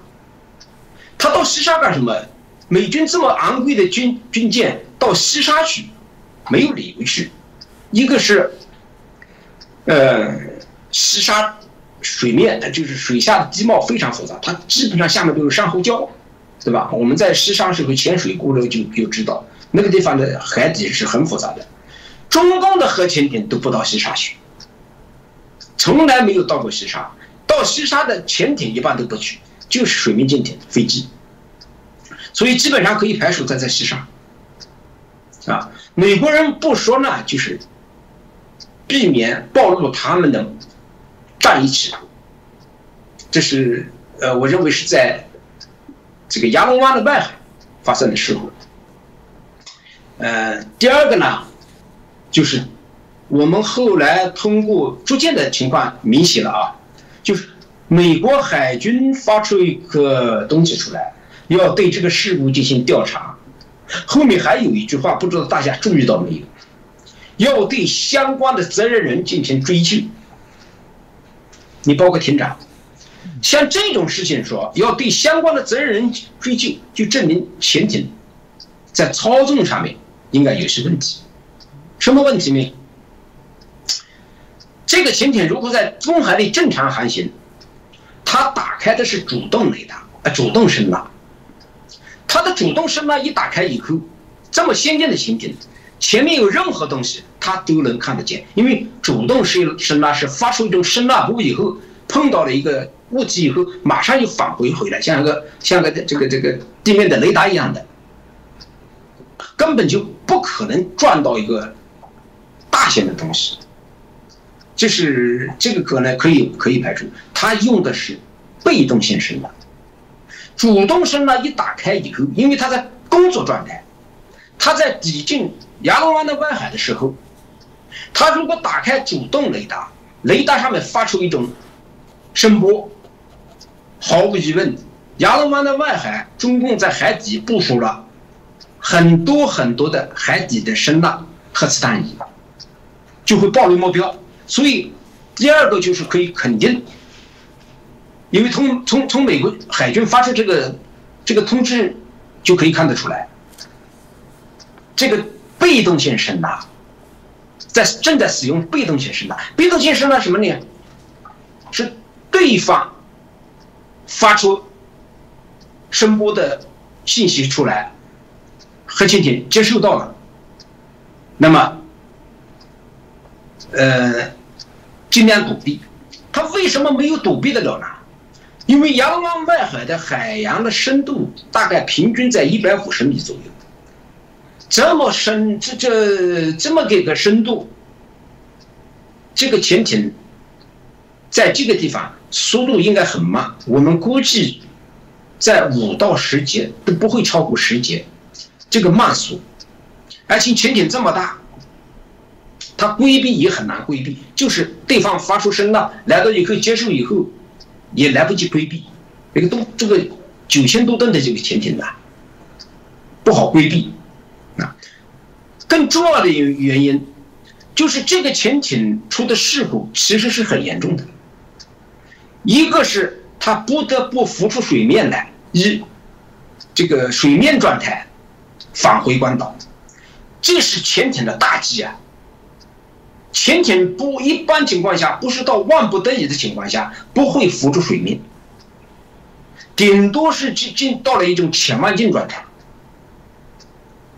他到西沙干什么？美军这么昂贵的军军舰到西沙去，没有理由去。一个是，呃，西沙水面它就是水下的地貌非常复杂，它基本上下面都是珊瑚礁。对吧？我们在西沙时候潜水过了就就知道，那个地方的海底是很复杂的。中共的核潜艇都不到西沙去，从来没有到过西沙。到西沙的潜艇一般都不去，就是水面舰艇、飞机。所以基本上可以排除在在西沙。啊，美国人不说呢，就是避免暴露他们的战役企图。这是呃，我认为是在。这个亚龙湾的外海发生的事故。呃，第二个呢，就是我们后来通过逐渐的情况明显了啊，就是美国海军发出一个东西出来，要对这个事故进行调查。后面还有一句话，不知道大家注意到没有？要对相关的责任人进行追究。你包括厅长。像这种事情说要对相关的责任人追究，就证明潜艇在操纵上面应该有些问题。什么问题呢？这个潜艇如果在公海里正常航行，它打开的是主动雷达，呃，主动声呐。它的主动声呐一打开以后，这么先进的潜艇，前面有任何东西它都能看得见，因为主动声声呐是发出一种声呐波以后碰到了一个。物体以后马上就返回回来，像一个像个这个这个地面的雷达一样的，根本就不可能撞到一个大型的东西。就是这个可能可以可以排除，它用的是被动性声呐。主动声呐一打开以后，因为它在工作状态，它在抵近亚龙湾的外海的时候，它如果打开主动雷达，雷达上面发出一种声波，毫无疑问，亚龙湾的外海，中共在海底部署了很多很多的海底的声呐核磁弹仪，就会暴露目标。所以，第二个就是可以肯定。因为从从从美国海军发出这个这个通知，就可以看得出来，这个被动性声呐，在正在使用被动性声呐。被动性声呐什么呢？是对方发出声波的信息出来，核潜艇接收到了，那么呃尽量躲避。他为什么没有躲避得了呢？因为亚龙湾外海的海洋的深度大概平均在一百五十米左右，这么深，这这这么给个深度，这个潜艇在这个地方速度应该很慢，我们估计在五到十节都不会超过十节，这个慢速，而且潜艇这么大，它规避也很难规避，就是对方发出声呐来到以后接受以后。也来不及规避，这个东这个九千多吨的这个潜艇呢，不好规避啊。更重要的原原因，就是这个潜艇出的事故其实是很严重的。一个是它不得不浮出水面来，一这个水面状态返回关岛，这是潜艇的大忌啊。潜艇不一般情况下不是到万不得已的情况下不会浮出水面，顶多是进进到了一种潜望镜状态。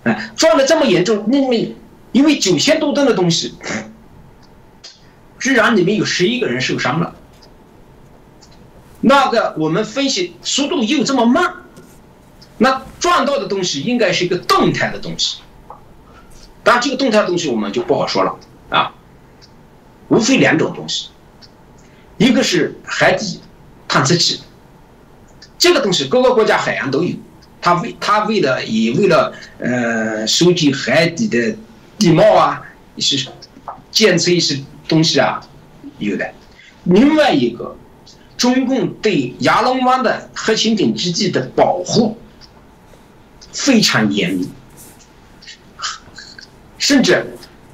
哎，撞的这么严重，因为因为九千多吨的东西，居然里面有十一个人受伤了。那个我们分析速度又这么慢，那撞到的东西应该是一个动态的东西。当然，这个动态东西我们就不好说了啊。无非两种东西，一个是海底探测器，这个东西各个国家海洋都有，它为它为了也为了呃收集海底的地貌啊，一些监测一些东西啊，有的。另外一个，中共对亚龙湾的核潜艇基地的保护非常严密，甚至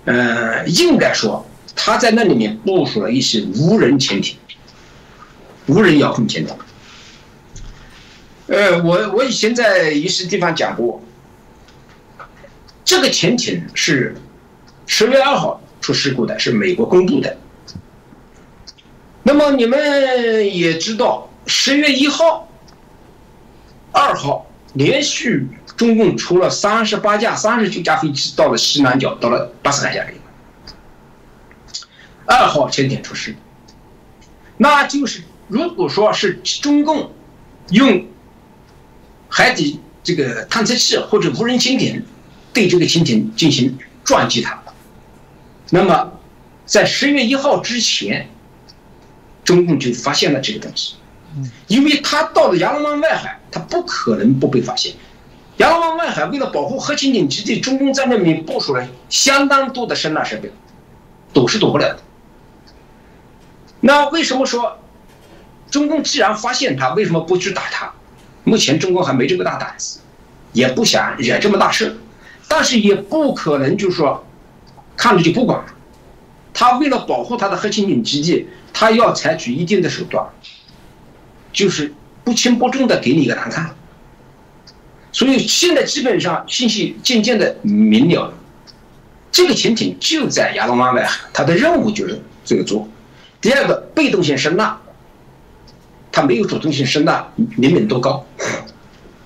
呃应该说。他在那里面部署了一些无人潜艇、无人遥控潜艇。呃，我我以前在一些地方讲过，这个潜艇是十月二号出事故的，是美国公布的。那么你们也知道，十月一号、二号连续中共出了三十八架、三十九架飞机到了西南角，到了巴斯海峡里。二号潜艇出事，那就是如果说是中共用海底这个探测器或者无人潜艇对这个潜艇进行撞击它，那么在十月一号之前，中共就发现了这个东西，因为他到了亚龙湾外海，他不可能不被发现。亚龙湾外海为了保护核潜艇基地，中共在那里部署了相当多的声呐设备，躲是躲不了的。那为什么说中共既然发现他，为什么不去打他？目前中共还没这个大胆子，也不想惹这么大事，但是也不可能就是说看着就不管。他为了保护他的核潜艇基地，他要采取一定的手段，就是不轻不重的给你一个难看。所以现在基本上信息渐渐的明了，这个潜艇就在亚龙湾外海，它的任务就是这个做。第二个被动性声呐，它没有主动性声呐灵敏度高。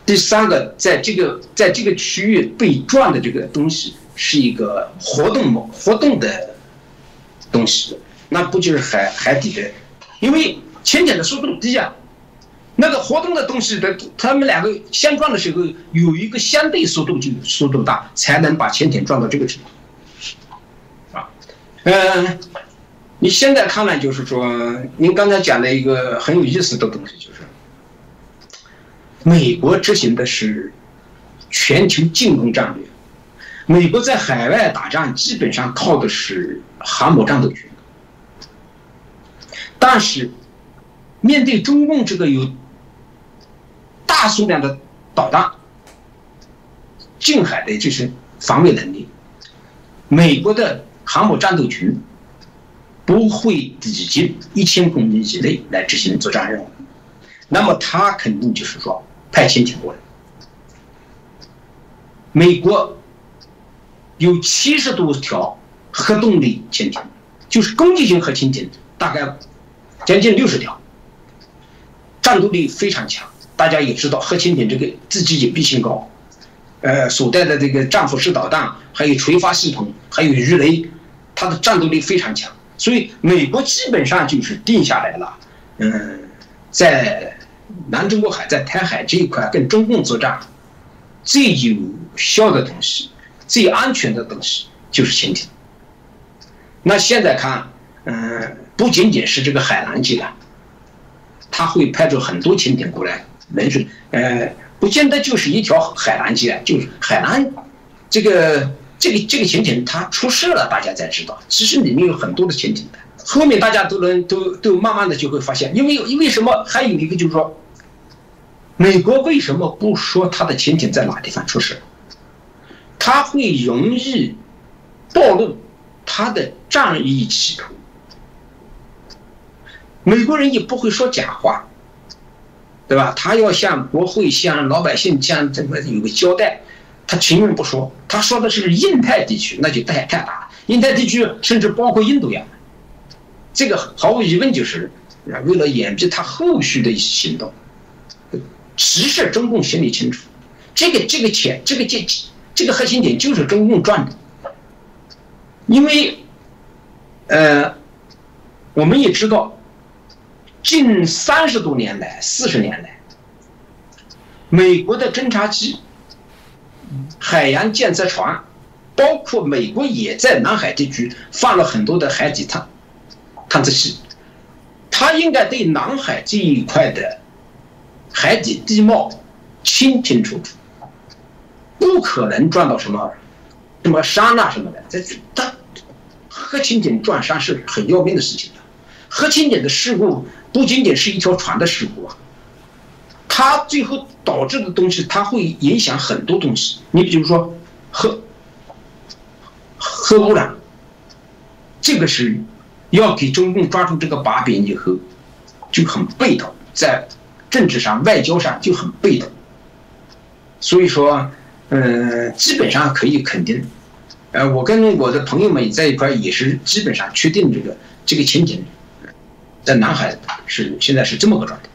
第三个，在这个在这个区域被撞的这个东西是一个活动活动的东西，那不就是海海底的？因为潜艇的速度低啊，那个活动的东西的，它们两个相撞的时候有一个相对速度就速度大，才能把潜艇撞到这个程度。啊，嗯。你现在看来，就是说，您刚才讲的一个很有意思的东西，就是美国执行的是全球进攻战略。美国在海外打仗基本上靠的是航母战斗群，但是面对中共这个有大数量的导弹、近海的这些防卫能力，美国的航母战斗群。不会抵近一千公里以内来执行作战任务，那么他肯定就是说派潜艇过来。美国有七十多条核动力潜艇，就是攻击型核潜艇，大概将近六十条，战斗力非常强。大家也知道，核潜艇这个自己隐蔽性高，呃，所带的这个战斧式导弹，还有垂发系统，还有鱼雷，它的战斗力非常强。所以，美国基本上就是定下来了，嗯，在南中国海、在台海这一块跟中共作战，最有效的东西、最安全的东西就是潜艇。那现在看，嗯，不仅仅是这个海南舰了，他会派出很多潜艇过来，能是，呃，不见得就是一条海南舰，就是海南这个。这个这个潜艇它出事了，大家才知道。其实里面有很多的潜艇的，后面大家都能都都慢慢的就会发现，因为因为什么？还有一个就是说，美国为什么不说它的潜艇在哪地方出事？他会容易暴露他的战役企图。美国人也不会说假话，对吧？他要向国会、向老百姓、向这个有个交代。他情愿不说，他说的是印太地区，那就太太大了。印太地区甚至包括印度洋，这个毫无疑问就是为了掩蔽他后续的一些行动。其实中共心里清楚，这个这个钱，这个这这个核心点就是中共赚的，因为，呃，我们也知道，近三十多年来、四十年来，美国的侦察机。海洋监测船，包括美国也在南海地区放了很多的海底探探测器，它应该对南海这一块的海底地貌清清楚楚，不可能撞到什么什么山呐什么的。这他核潜艇撞山是很要命的事情的，核潜艇的事故不仅仅是一条船的事故啊。它最后导致的东西，它会影响很多东西。你比如说，核核污染，这个是要给中共抓住这个把柄以后，就很被动，在政治上、外交上就很被动。所以说，嗯，基本上可以肯定，呃，我跟我的朋友们在一块也是基本上确定这个这个情景，在南海是现在是这么个状态。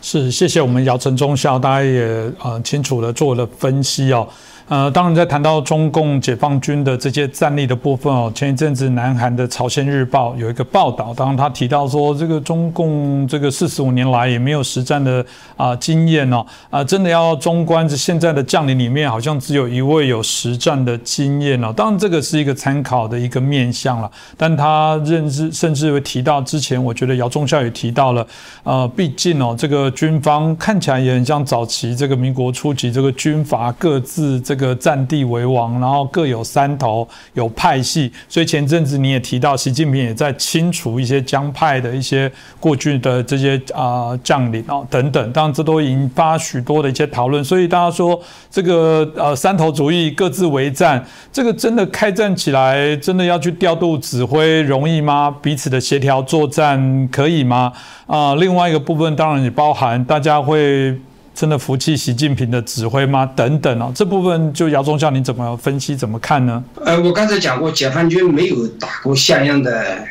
是，谢谢我们姚晨中校，大家也呃清楚的做了分析哦。呃，当然，在谈到中共解放军的这些战力的部分哦，前一阵子南韩的《朝鲜日报》有一个报道，当然他提到说，这个中共这个四十五年来也没有实战的啊经验哦，啊，真的要中观这现在的将领里面，好像只有一位有实战的经验哦。当然，这个是一个参考的一个面向了，但他认知甚至会提到之前，我觉得姚中校也提到了，呃，毕竟哦，这个军方看起来也很像早期这个民国初期这个军阀各自。这个占地为王，然后各有山头，有派系，所以前阵子你也提到，习近平也在清除一些江派的一些过去的这些啊将领哦等等，当然这都引发许多的一些讨论。所以大家说这个呃山头主义各自为战，这个真的开战起来，真的要去调度指挥容易吗？彼此的协调作战可以吗？啊，另外一个部分当然也包含大家会。真的服气习近平的指挥吗？等等哦，这部分就姚忠孝，你怎么分析？怎么看呢？呃，我刚才讲过，解放军没有打过像样的，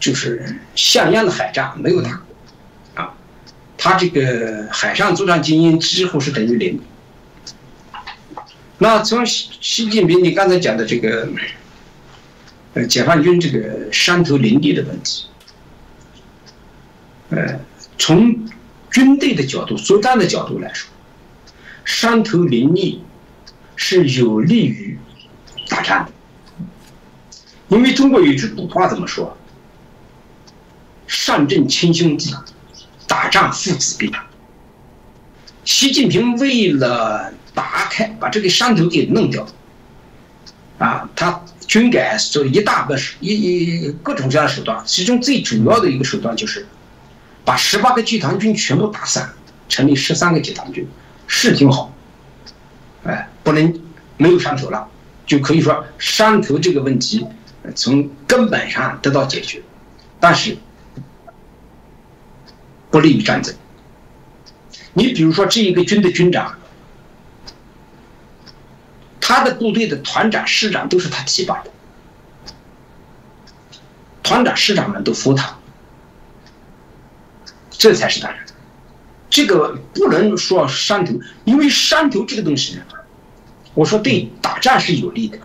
就是像样的海战，没有打过啊。他这个海上作战经验几乎是等于零。那从习习近平你刚才讲的这个，呃，解放军这个山头林立的问题，呃，从。军队的角度、作战的角度来说，山头林立是有利于打仗的。因为中国有句古话怎么说？上阵亲兄弟，打仗父子兵。习近平为了打开把这个山头给弄掉，啊，他军改做一大个一一各种各样的手段，其中最主要的一个手段就是把十八个集团军全部打散，成立十三个集团军，是挺好，哎，不能没有山头了，就可以说山头这个问题从根本上得到解决，但是不利于战争。你比如说这一个军的军长，他的部队的团长、师长都是他提拔的，团长、师长们都服他，这才是大人。这个不能说山头，因为山头这个东西，我说对打仗是有利的，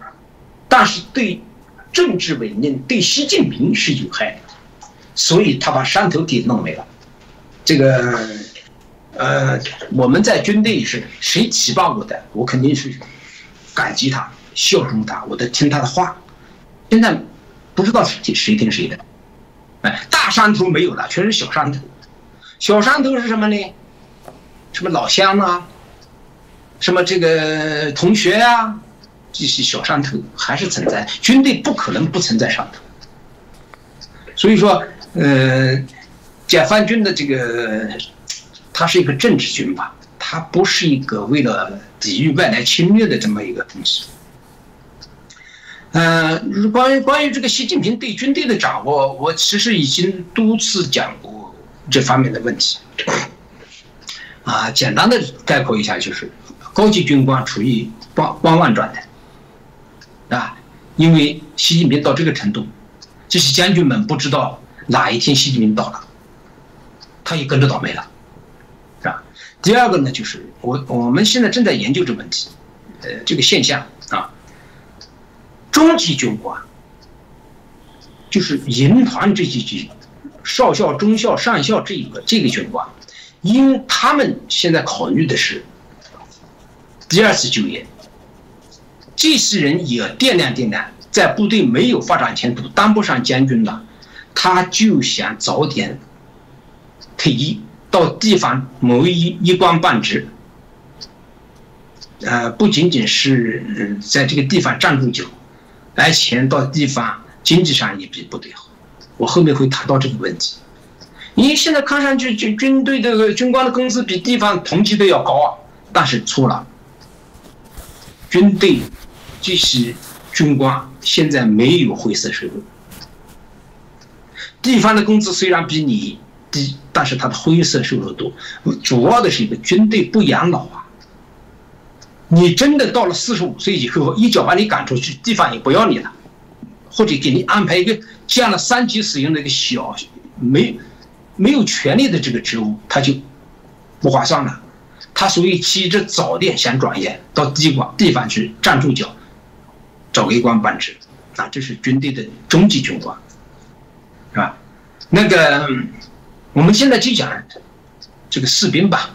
但是对政治稳定、对习近平是有害的，所以他把山头给弄没了，这个。呃，我们在军队是谁提拔我的，我肯定是感激他、效忠他，我得听他的话。现在不知道谁谁听谁的，哎，大山头没有了，全是小山头。小山头是什么呢？什么老乡啊，什么这个同学啊，这些小山头还是存在。军队不可能不存在山头。所以说，呃，解放军的这个。它是一个政治军阀，它不是一个为了抵御外来侵略的这么一个东西。嗯，关于关于这个习近平对军队的掌握，我其实已经多次讲过这方面的问题。啊，简单的概括一下，就是高级军官处于光光腕状态，啊，因为习近平到这个程度，这些将军们不知道哪一天习近平到了，他也跟着倒霉了。第二个呢，就是我我们现在正在研究这问题，呃，这个现象啊，中级军官，就是营团这几级，少校、中校、上校这一个这个军官，因他们现在考虑的是第二次就业，这些人也掂量掂量，在部队没有发展前途，当不上将军了，他就想早点退役。到地方某一一官半职，呃，不仅仅是在这个地方站住脚，而且到地方经济上也比部队好。我后面会谈到这个问题。因为现在看上去军军队这个军官的工资比地方同级的要高啊，但是错了。军队这些军官现在没有灰色收入，地方的工资虽然比你。低，但是他的灰色收入多，主要的是一个军队不养老啊。你真的到了四十五岁以后，一脚把你赶出去，地方也不要你了，或者给你安排一个降了三级使用的一个小没没有权利的这个职务，他就不划算了。他属于起着早点想转业到地方地方去站住脚，找个一官半职，啊，这是军队的中级军官，是吧？那个。我们现在就讲这个士兵吧，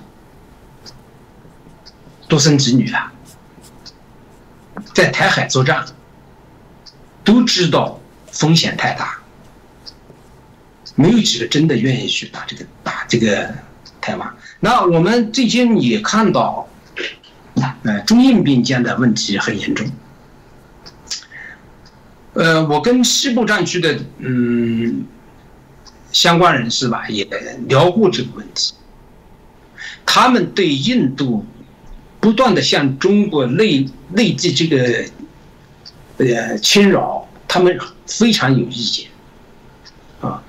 独生子女啊，在台海作战，都知道风险太大，没有几个真的愿意去打这个打这个台湾。那我们最近也看到，呃，中印边疆的问题很严重。呃，我跟西部战区的嗯。相关人士吧也聊过这个问题，他们对印度不断的向中国内内地这个呃侵扰，他们非常有意见，啊，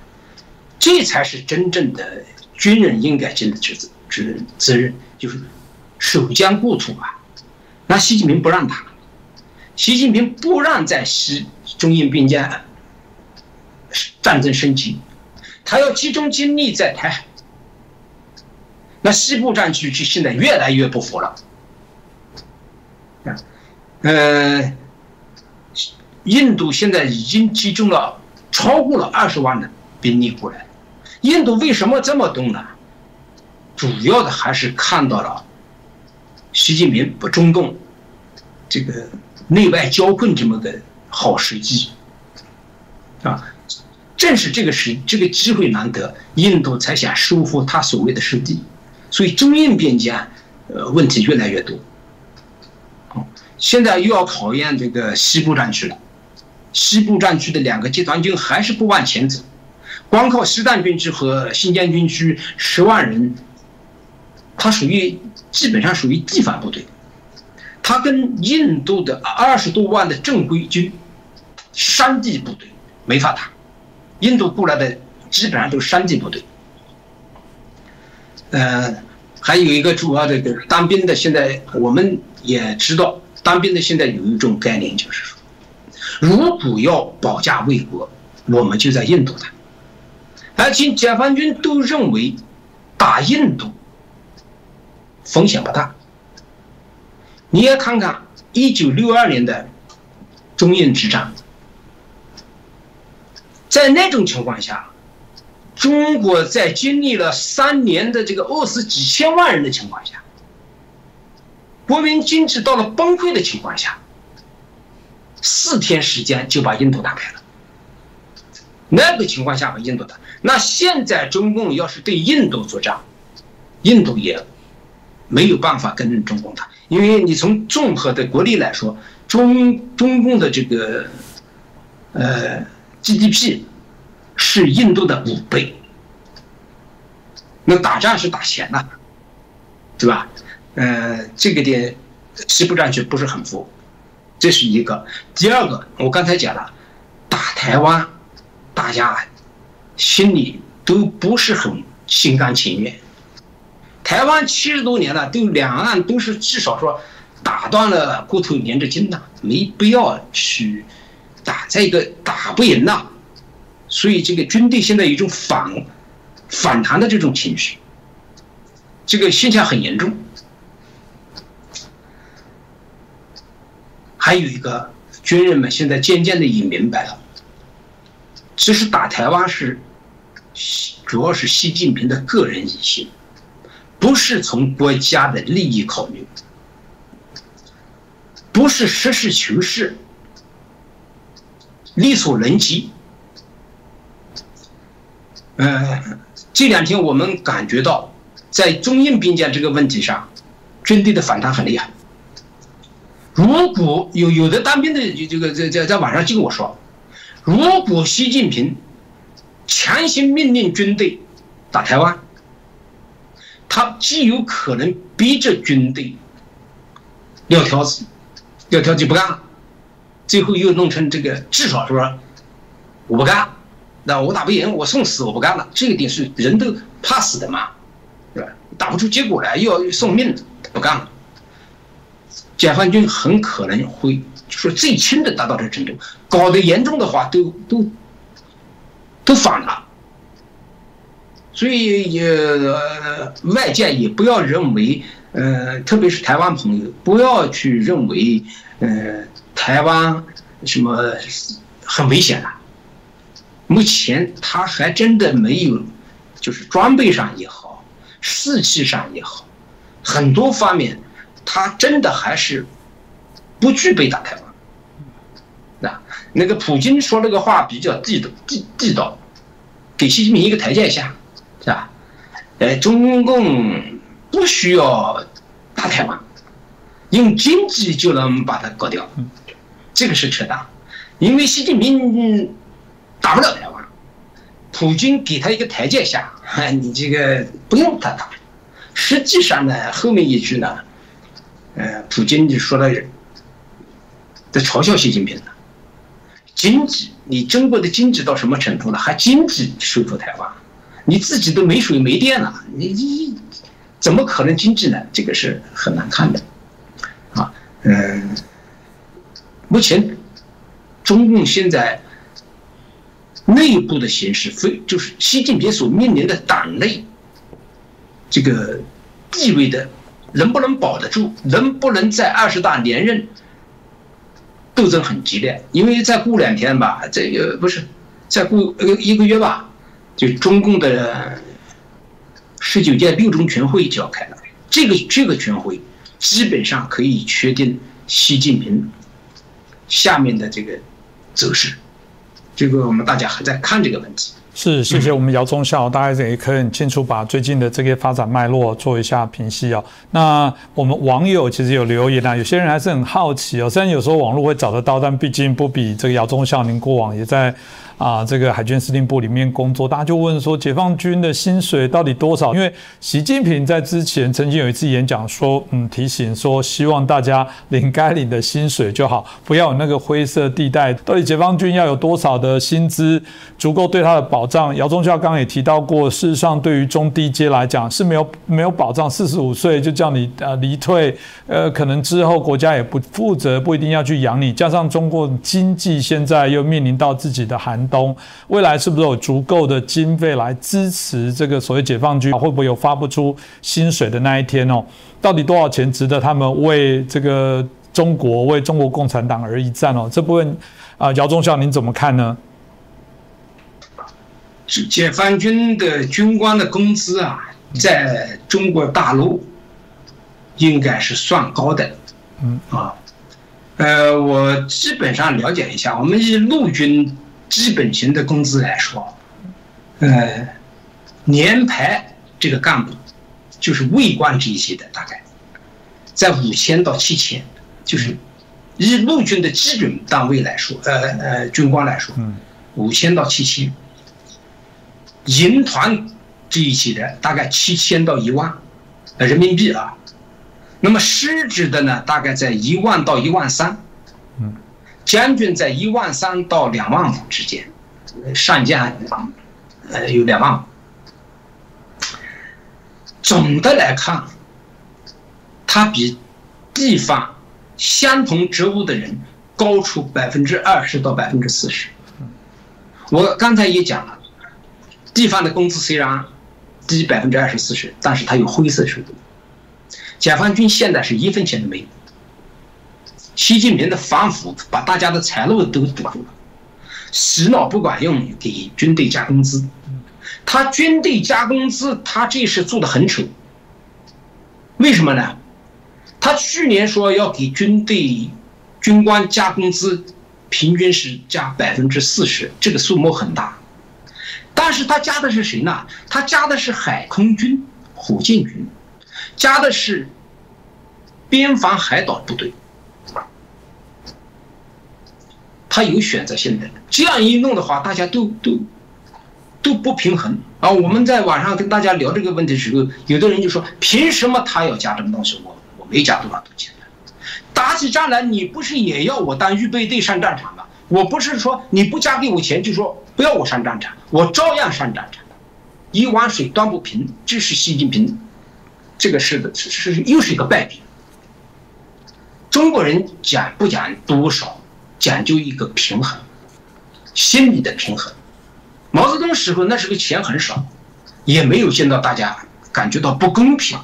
这才是真正的军人应该尽的职责职责任，就是守疆固土啊。那习近平不让他，习近平不让在西中印边疆战争升级。他要集中精力在台海，那西部战区就现在越来越不服了。啊呃，印度现在已经集中了超过了二十万的兵力过来。印度为什么这么动呢？主要的还是看到了习近平不中共这个内外交困这么个好时机，啊。正是这个时这个机会难得，印度才想收复他所谓的失地，所以中印边界呃问题越来越多。现在又要考验这个西部战区了，西部战区的两个集团军还是不往前走，光靠西藏军区和新疆军区十万人，它属于基本上属于地方部队，它跟印度的二十多万的正规军山地部队没法打，印度过来的基本上都是山地部队，呃，还有一个主要的当兵的，现在我们也知道。当兵的现在有一种概念，就是说，如果要保家卫国，我们就在印度打。而且解放军都认为打印度风险不大。你也看看一九六二年的中印之战，在那种情况下，中国在经历了三年的这个饿死几千万人的情况下。国民经济到了崩溃的情况下，四天时间就把印度打开了。那个情况下把印度打，那现在中共要是对印度作战，印度也没有办法跟中共打，因为你从综合的国力来说，中中共的这个呃 GDP 是印度的五倍，那打仗是打钱呐，对吧？呃，这个点西部战区不是很服，这是一个。第二个，我刚才讲了，打台湾，大家心里都不是很心甘情愿。台湾七十多年了，都两岸都是至少说打断了骨头连着筋呐，没必要去打这个打不赢呐。所以这个军队现在有一种反反弹的这种情绪，这个现象很严重。还有一个，军人们现在渐渐的也明白了，其实打台湾是，主要是习近平的个人野心，不是从国家的利益考虑，不是实事求是，力所能及。呃，这两天我们感觉到，在中印边界这个问题上，军队的反弹很厉害。如果有有的当兵的这个在在在网上就跟我说，如果习近平强行命令军队打台湾，他极有可能逼着军队撂挑子，撂挑子不干了，最后又弄成这个至少说我不干，那我打不赢我送死我不干了，这个点是人都怕死的嘛，是吧？打不出结果来又要送命不干了。解放军很可能会说最轻的达到这程度，搞得严重的话都都都反了。所以也外界也不要认为，呃，特别是台湾朋友不要去认为，呃，台湾什么很危险啊。目前他还真的没有，就是装备上也好，士气上也好，很多方面。他真的还是不具备打台湾，那那个普京说那个话比较地道地地道，给习近平一个台阶下，是吧？呃，中共不需要打台湾，用经济就能把它搞掉，这个是扯淡，因为习近平打不了台湾，普京给他一个台阶下，你这个不用他打，实际上呢，后面一句呢？呃，普京就说了，在嘲笑习近平呢。经济，你中国的经济到什么程度了？还经济收复台湾？你自己都没水没电了，你你怎么可能经济呢？这个是很难看的。啊，嗯，目前中共现在内部的形势，非就是习近平所面临的党内这个地位的。能不能保得住？能不能在二十大连任？斗争很激烈，因为再过两天吧，这个不是再过呃一个月吧，就中共的十九届六中全会就要开了。这个这个全会基本上可以确定习近平下面的这个走势，这个我们大家还在看这个问题。是，谢谢我们姚忠孝，大家也可以很清楚把最近的这个发展脉络做一下评析哦。那我们网友其实有留言啊，有些人还是很好奇哦，虽然有时候网络会找得到，但毕竟不比这个姚忠孝您过往也在。啊，这个海军司令部里面工作，大家就问说，解放军的薪水到底多少？因为习近平在之前曾经有一次演讲说，嗯，提醒说，希望大家领该领的薪水就好，不要有那个灰色地带。到底解放军要有多少的薪资足够对他的保障？姚忠孝刚刚也提到过，事实上对于中低阶来讲是没有没有保障，四十五岁就叫你呃离退，呃，可能之后国家也不负责，不一定要去养你。加上中国经济现在又面临到自己的寒。东未来是不是有足够的经费来支持这个所谓解放军？会不会有发不出薪水的那一天哦？到底多少钱值得他们为这个中国、为中国共产党而一战哦？这部分啊，姚忠孝您怎么看呢？解放军的军官的工资啊，在中国大陆应该是算高的，嗯啊，呃，我基本上了解一下，我们以陆军。基本型的工资来说，呃，连排这个干部，就是尉官这一些的，大概在五千到七千，就是以陆军的基准单位来说，呃呃，军官来说，五千到七千，营团这一些的大概七千到一万，呃人民币啊，那么师职的呢，大概在一万到一万三。将军在一万三到两万五之间，上将呃有两万五。总的来看，他比地方相同职务的人高出百分之二十到百分之四十。我刚才也讲了，地方的工资虽然低百分之二十四十，但是它有灰色收入。解放军现在是一分钱都没有。习近平的反腐把大家的财路都堵住了，洗脑不管用，给军队加工资。他军队加工资，他这事做的很丑。为什么呢？他去年说要给军队军官加工资，平均是加百分之四十，这个数目很大。但是他加的是谁呢？他加的是海空军、火箭军，加的是边防海岛部队。他有选择性的，这样一弄的话，大家都都都不平衡啊！我们在网上跟大家聊这个问题的时候，有的人就说：凭什么他要加这么东西？我我没加多少东西。打起仗来，你不是也要我当预备队上战场吗？我不是说你不加给我钱就说不要我上战场，我照样上战场。一碗水端不平，这是习近平这个是的，是是又是一个败笔。中国人讲不讲多少？讲究一个平衡，心理的平衡。毛泽东时候那时候钱很少，也没有见到大家感觉到不公平。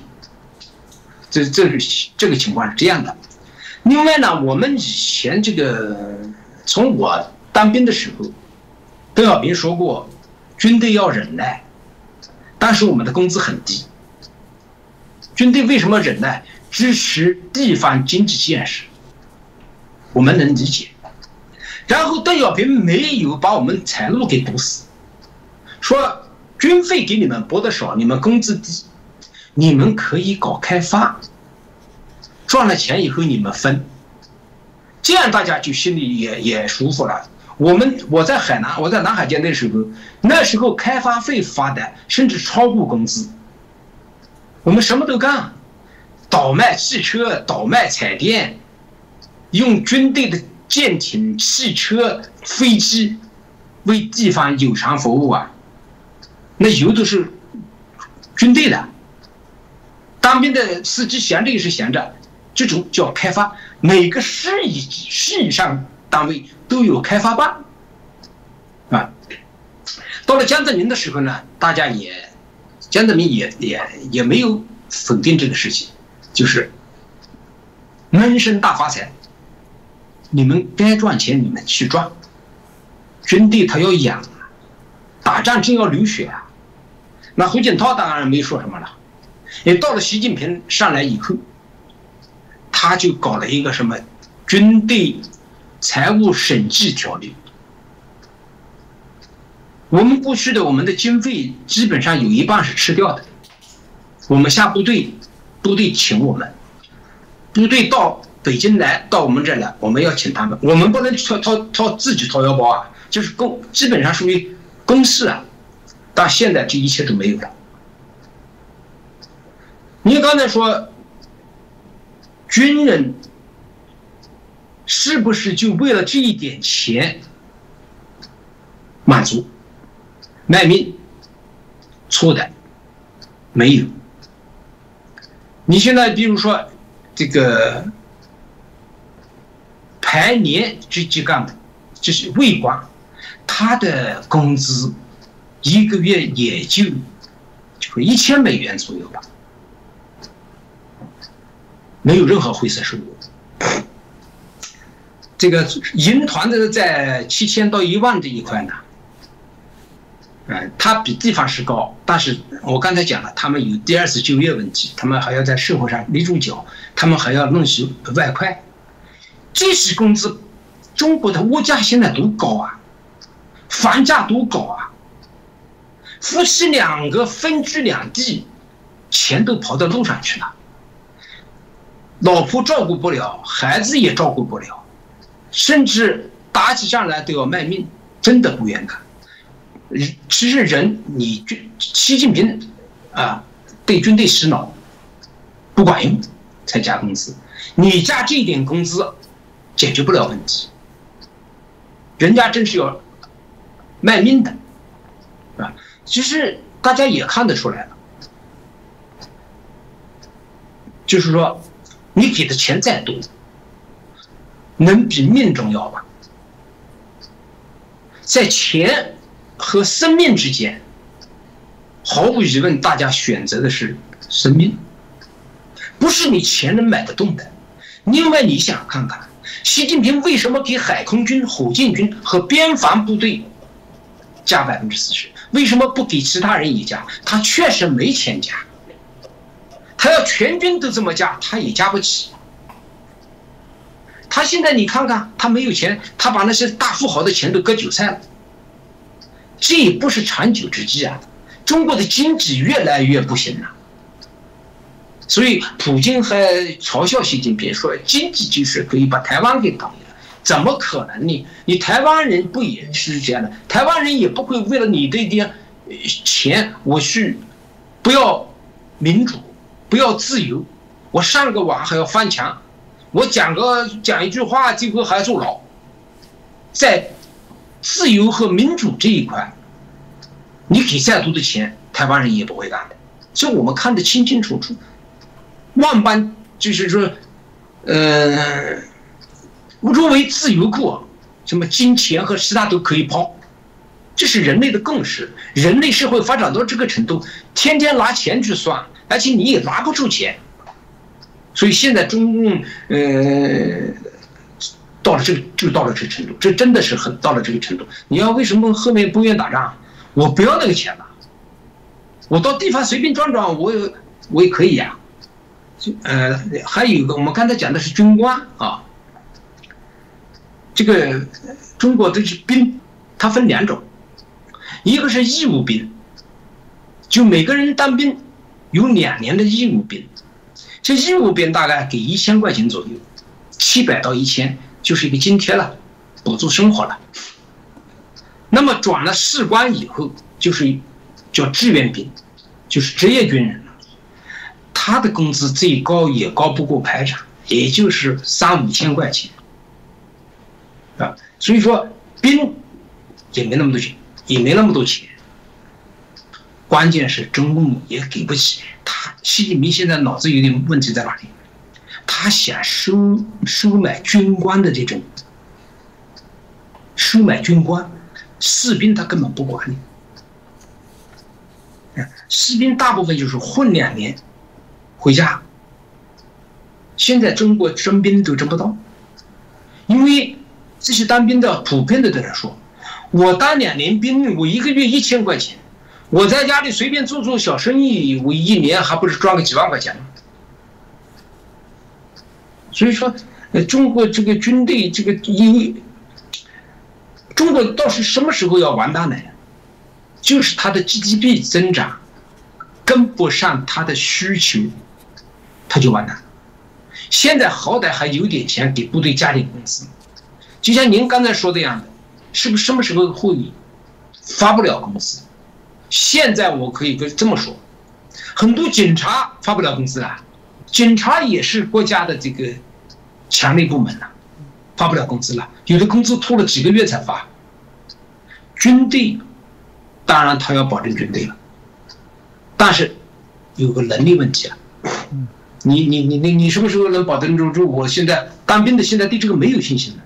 这这是这个情况是这样的。另外呢，我们以前这个从我当兵的时候，邓小平说过，军队要忍耐，但是我们的工资很低。军队为什么忍耐？支持地方经济建设，我们能理解。然后邓小平没有把我们财路给堵死，说军费给你们拨的少，你们工资低，你们可以搞开发，赚了钱以后你们分，这样大家就心里也也舒服了。我们我在海南，我在南海舰队时候，那时候开发费发的甚至超过工资，我们什么都干，倒卖汽车，倒卖彩电，用军队的。舰艇、汽车、飞机为地方有偿服务啊，那油都是军队的。当兵的司机闲着也是闲着，这种叫开发。每个市以市以上单位都有开发办啊。到了江泽民的时候呢，大家也江泽民也也也没有否定这个事情，就是闷声大发财。你们该赚钱，你们去赚。军队他要养，打仗真要流血啊。那胡锦涛当然没说什么了。也到了习近平上来以后，他就搞了一个什么军队财务审计条例。我们过去的我们的经费基本上有一半是吃掉的。我们下部队，部队请我们，部队到北京来，到我们这来，我们要请他们，我们不能掏掏掏自己掏腰包啊，就是公基本上属于公事啊。但现在这一切都没有了。你刚才说，军人是不是就为了这一点钱满足？卖命，错的，没有。你现在比如说这个排年这级干部，就是卫官，他的工资一个月也就就一千美元左右吧，没有任何灰色收入。这个营团的在七千到一万这一块呢。嗯，它比地方是高，但是我刚才讲了，他们有第二次就业问题，他们还要在社会上立住脚，他们还要弄些外快，这些工资，中国的物价现在多高啊，房价多高啊，夫妻两个分居两地，钱都跑到路上去了，老婆照顾不了，孩子也照顾不了，甚至打起仗来都要卖命，真的不愿干。其实人，你军习近平啊，对军队洗脑不管用，才加工资。你加这点工资，解决不了问题。人家真是要卖命的，啊，其实大家也看得出来了，就是说，你给的钱再多，能比命重要吗？在钱。和生命之间，毫无疑问，大家选择的是生命，不是你钱能买得动的。另外，你想看看，习近平为什么给海空军、火箭军和边防部队加百分之四十？为什么不给其他人也加？他确实没钱加，他要全军都这么加，他也加不起。他现在你看看，他没有钱，他把那些大富豪的钱都割韭菜了。这也不是长久之计啊！中国的经济越来越不行了，所以普京还嘲笑习近平说：“经济就是可以把台湾给搞了。”怎么可能呢？你台湾人不也是这样的？台湾人也不会为了你这一点钱，我去不要民主，不要自由，我上个网还要翻墙，我讲个讲一句话，最后还要坐牢，在。自由和民主这一块，你给再多的钱，台湾人也不会干的。这我们看得清清楚楚。万般就是说，呃，若为自由故，什么金钱和其他都可以抛，这是人类的共识。人类社会发展到这个程度，天天拿钱去算，而且你也拿不出钱。所以现在中共，呃。到了这个就到了这个程度，这真的是很到了这个程度。你要为什么后面不愿打仗？我不要那个钱了，我到地方随便转转，我我也可以呀。呃，还有一个，我们刚才讲的是军官啊，这个中国的兵，它分两种，一个是义务兵，就每个人当兵有两年的义务兵，这义务兵大概给一千块钱左右，七百到一千。就是一个津贴了，补助生活了。那么转了士官以后，就是叫志愿兵，就是职业军人。他的工资最高也高不过排长，也就是三五千块钱啊。所以说兵也没那么多钱，也没那么多钱。关键是中共也给不起他。习近平现在脑子有点问题在哪里？他想收收买军官的这种，收买军官，士兵他根本不管你。士兵大部分就是混两年，回家。现在中国征兵都征不到，因为这些当兵的普遍的在那说，我当两年兵，我一个月一千块钱，我在家里随便做做小生意，我一年还不是赚个几万块钱吗？所以说，呃，中国这个军队这个因，中国到是什么时候要完蛋呢？就是它的 GDP 增长跟不上它的需求，他就完蛋。现在好歹还有点钱给部队加点工资，就像您刚才说的样的，是不是什么时候会发不了工资？现在我可以跟这么说，很多警察发不了工资啊，警察也是国家的这个强力部门呐，发不了工资了，有的工资拖了几个月才发。军队，当然他要保证军队了，但是有个能力问题啊。你你你你你什么时候能保证住住？我现在当兵的现在对这个没有信心了。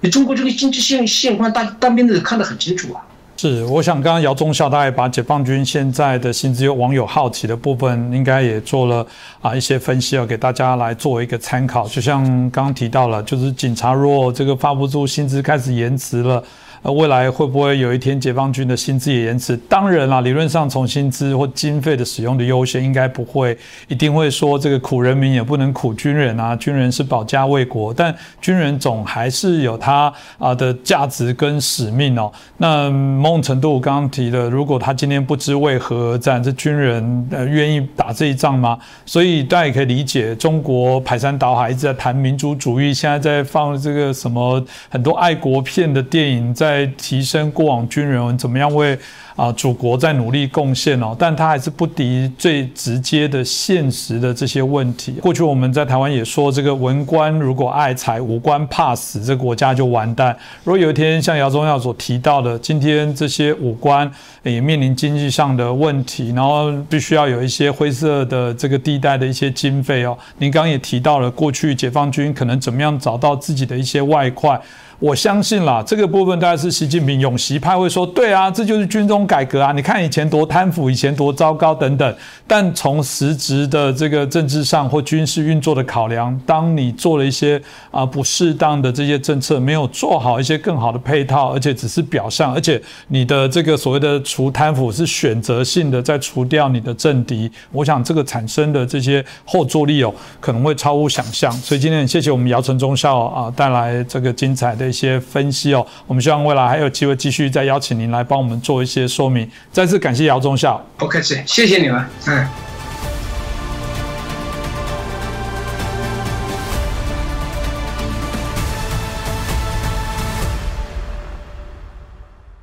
你中国这个经济现现况，大当兵的看得很清楚啊。是，我想刚刚姚忠孝大概把解放军现在的薪资，有网友好奇的部分，应该也做了啊一些分析，要给大家来做一个参考。就像刚刚提到了，就是警察若这个发不出薪资，开始延迟了。呃，未来会不会有一天解放军的薪资也延迟？当然啦，理论上从薪资或经费的使用的优先，应该不会一定会说这个苦人民也不能苦军人啊，军人是保家卫国，但军人总还是有他啊的价值跟使命哦。那某种程度，我刚刚提的，如果他今天不知为何而战，这军人呃愿意打这一仗吗？所以大家也可以理解，中国排山倒海一直在谈民族主义，现在在放这个什么很多爱国片的电影在。在提升过往军人怎么样为啊祖国在努力贡献哦，但他还是不敌最直接的现实的这些问题。过去我们在台湾也说，这个文官如果爱财，武官怕死，这国家就完蛋。如果有一天像姚宗耀所提到的，今天这些武官也面临经济上的问题，然后必须要有一些灰色的这个地带的一些经费哦。您刚刚也提到了，过去解放军可能怎么样找到自己的一些外快。我相信啦，这个部分大概是习近平永习派会说，对啊，这就是军中改革啊！你看以前多贪腐，以前多糟糕等等。但从实质的这个政治上或军事运作的考量，当你做了一些啊不适当的这些政策，没有做好一些更好的配套，而且只是表象，而且你的这个所谓的除贪腐是选择性的，在除掉你的政敌，我想这个产生的这些后坐力哦，可能会超乎想象。所以今天谢谢我们姚晨中校啊带来这个精彩的。一些分析哦，我们希望未来还有机会继续再邀请您来帮我们做一些说明。再次感谢姚忠孝，不客气，谢谢你们，嗯。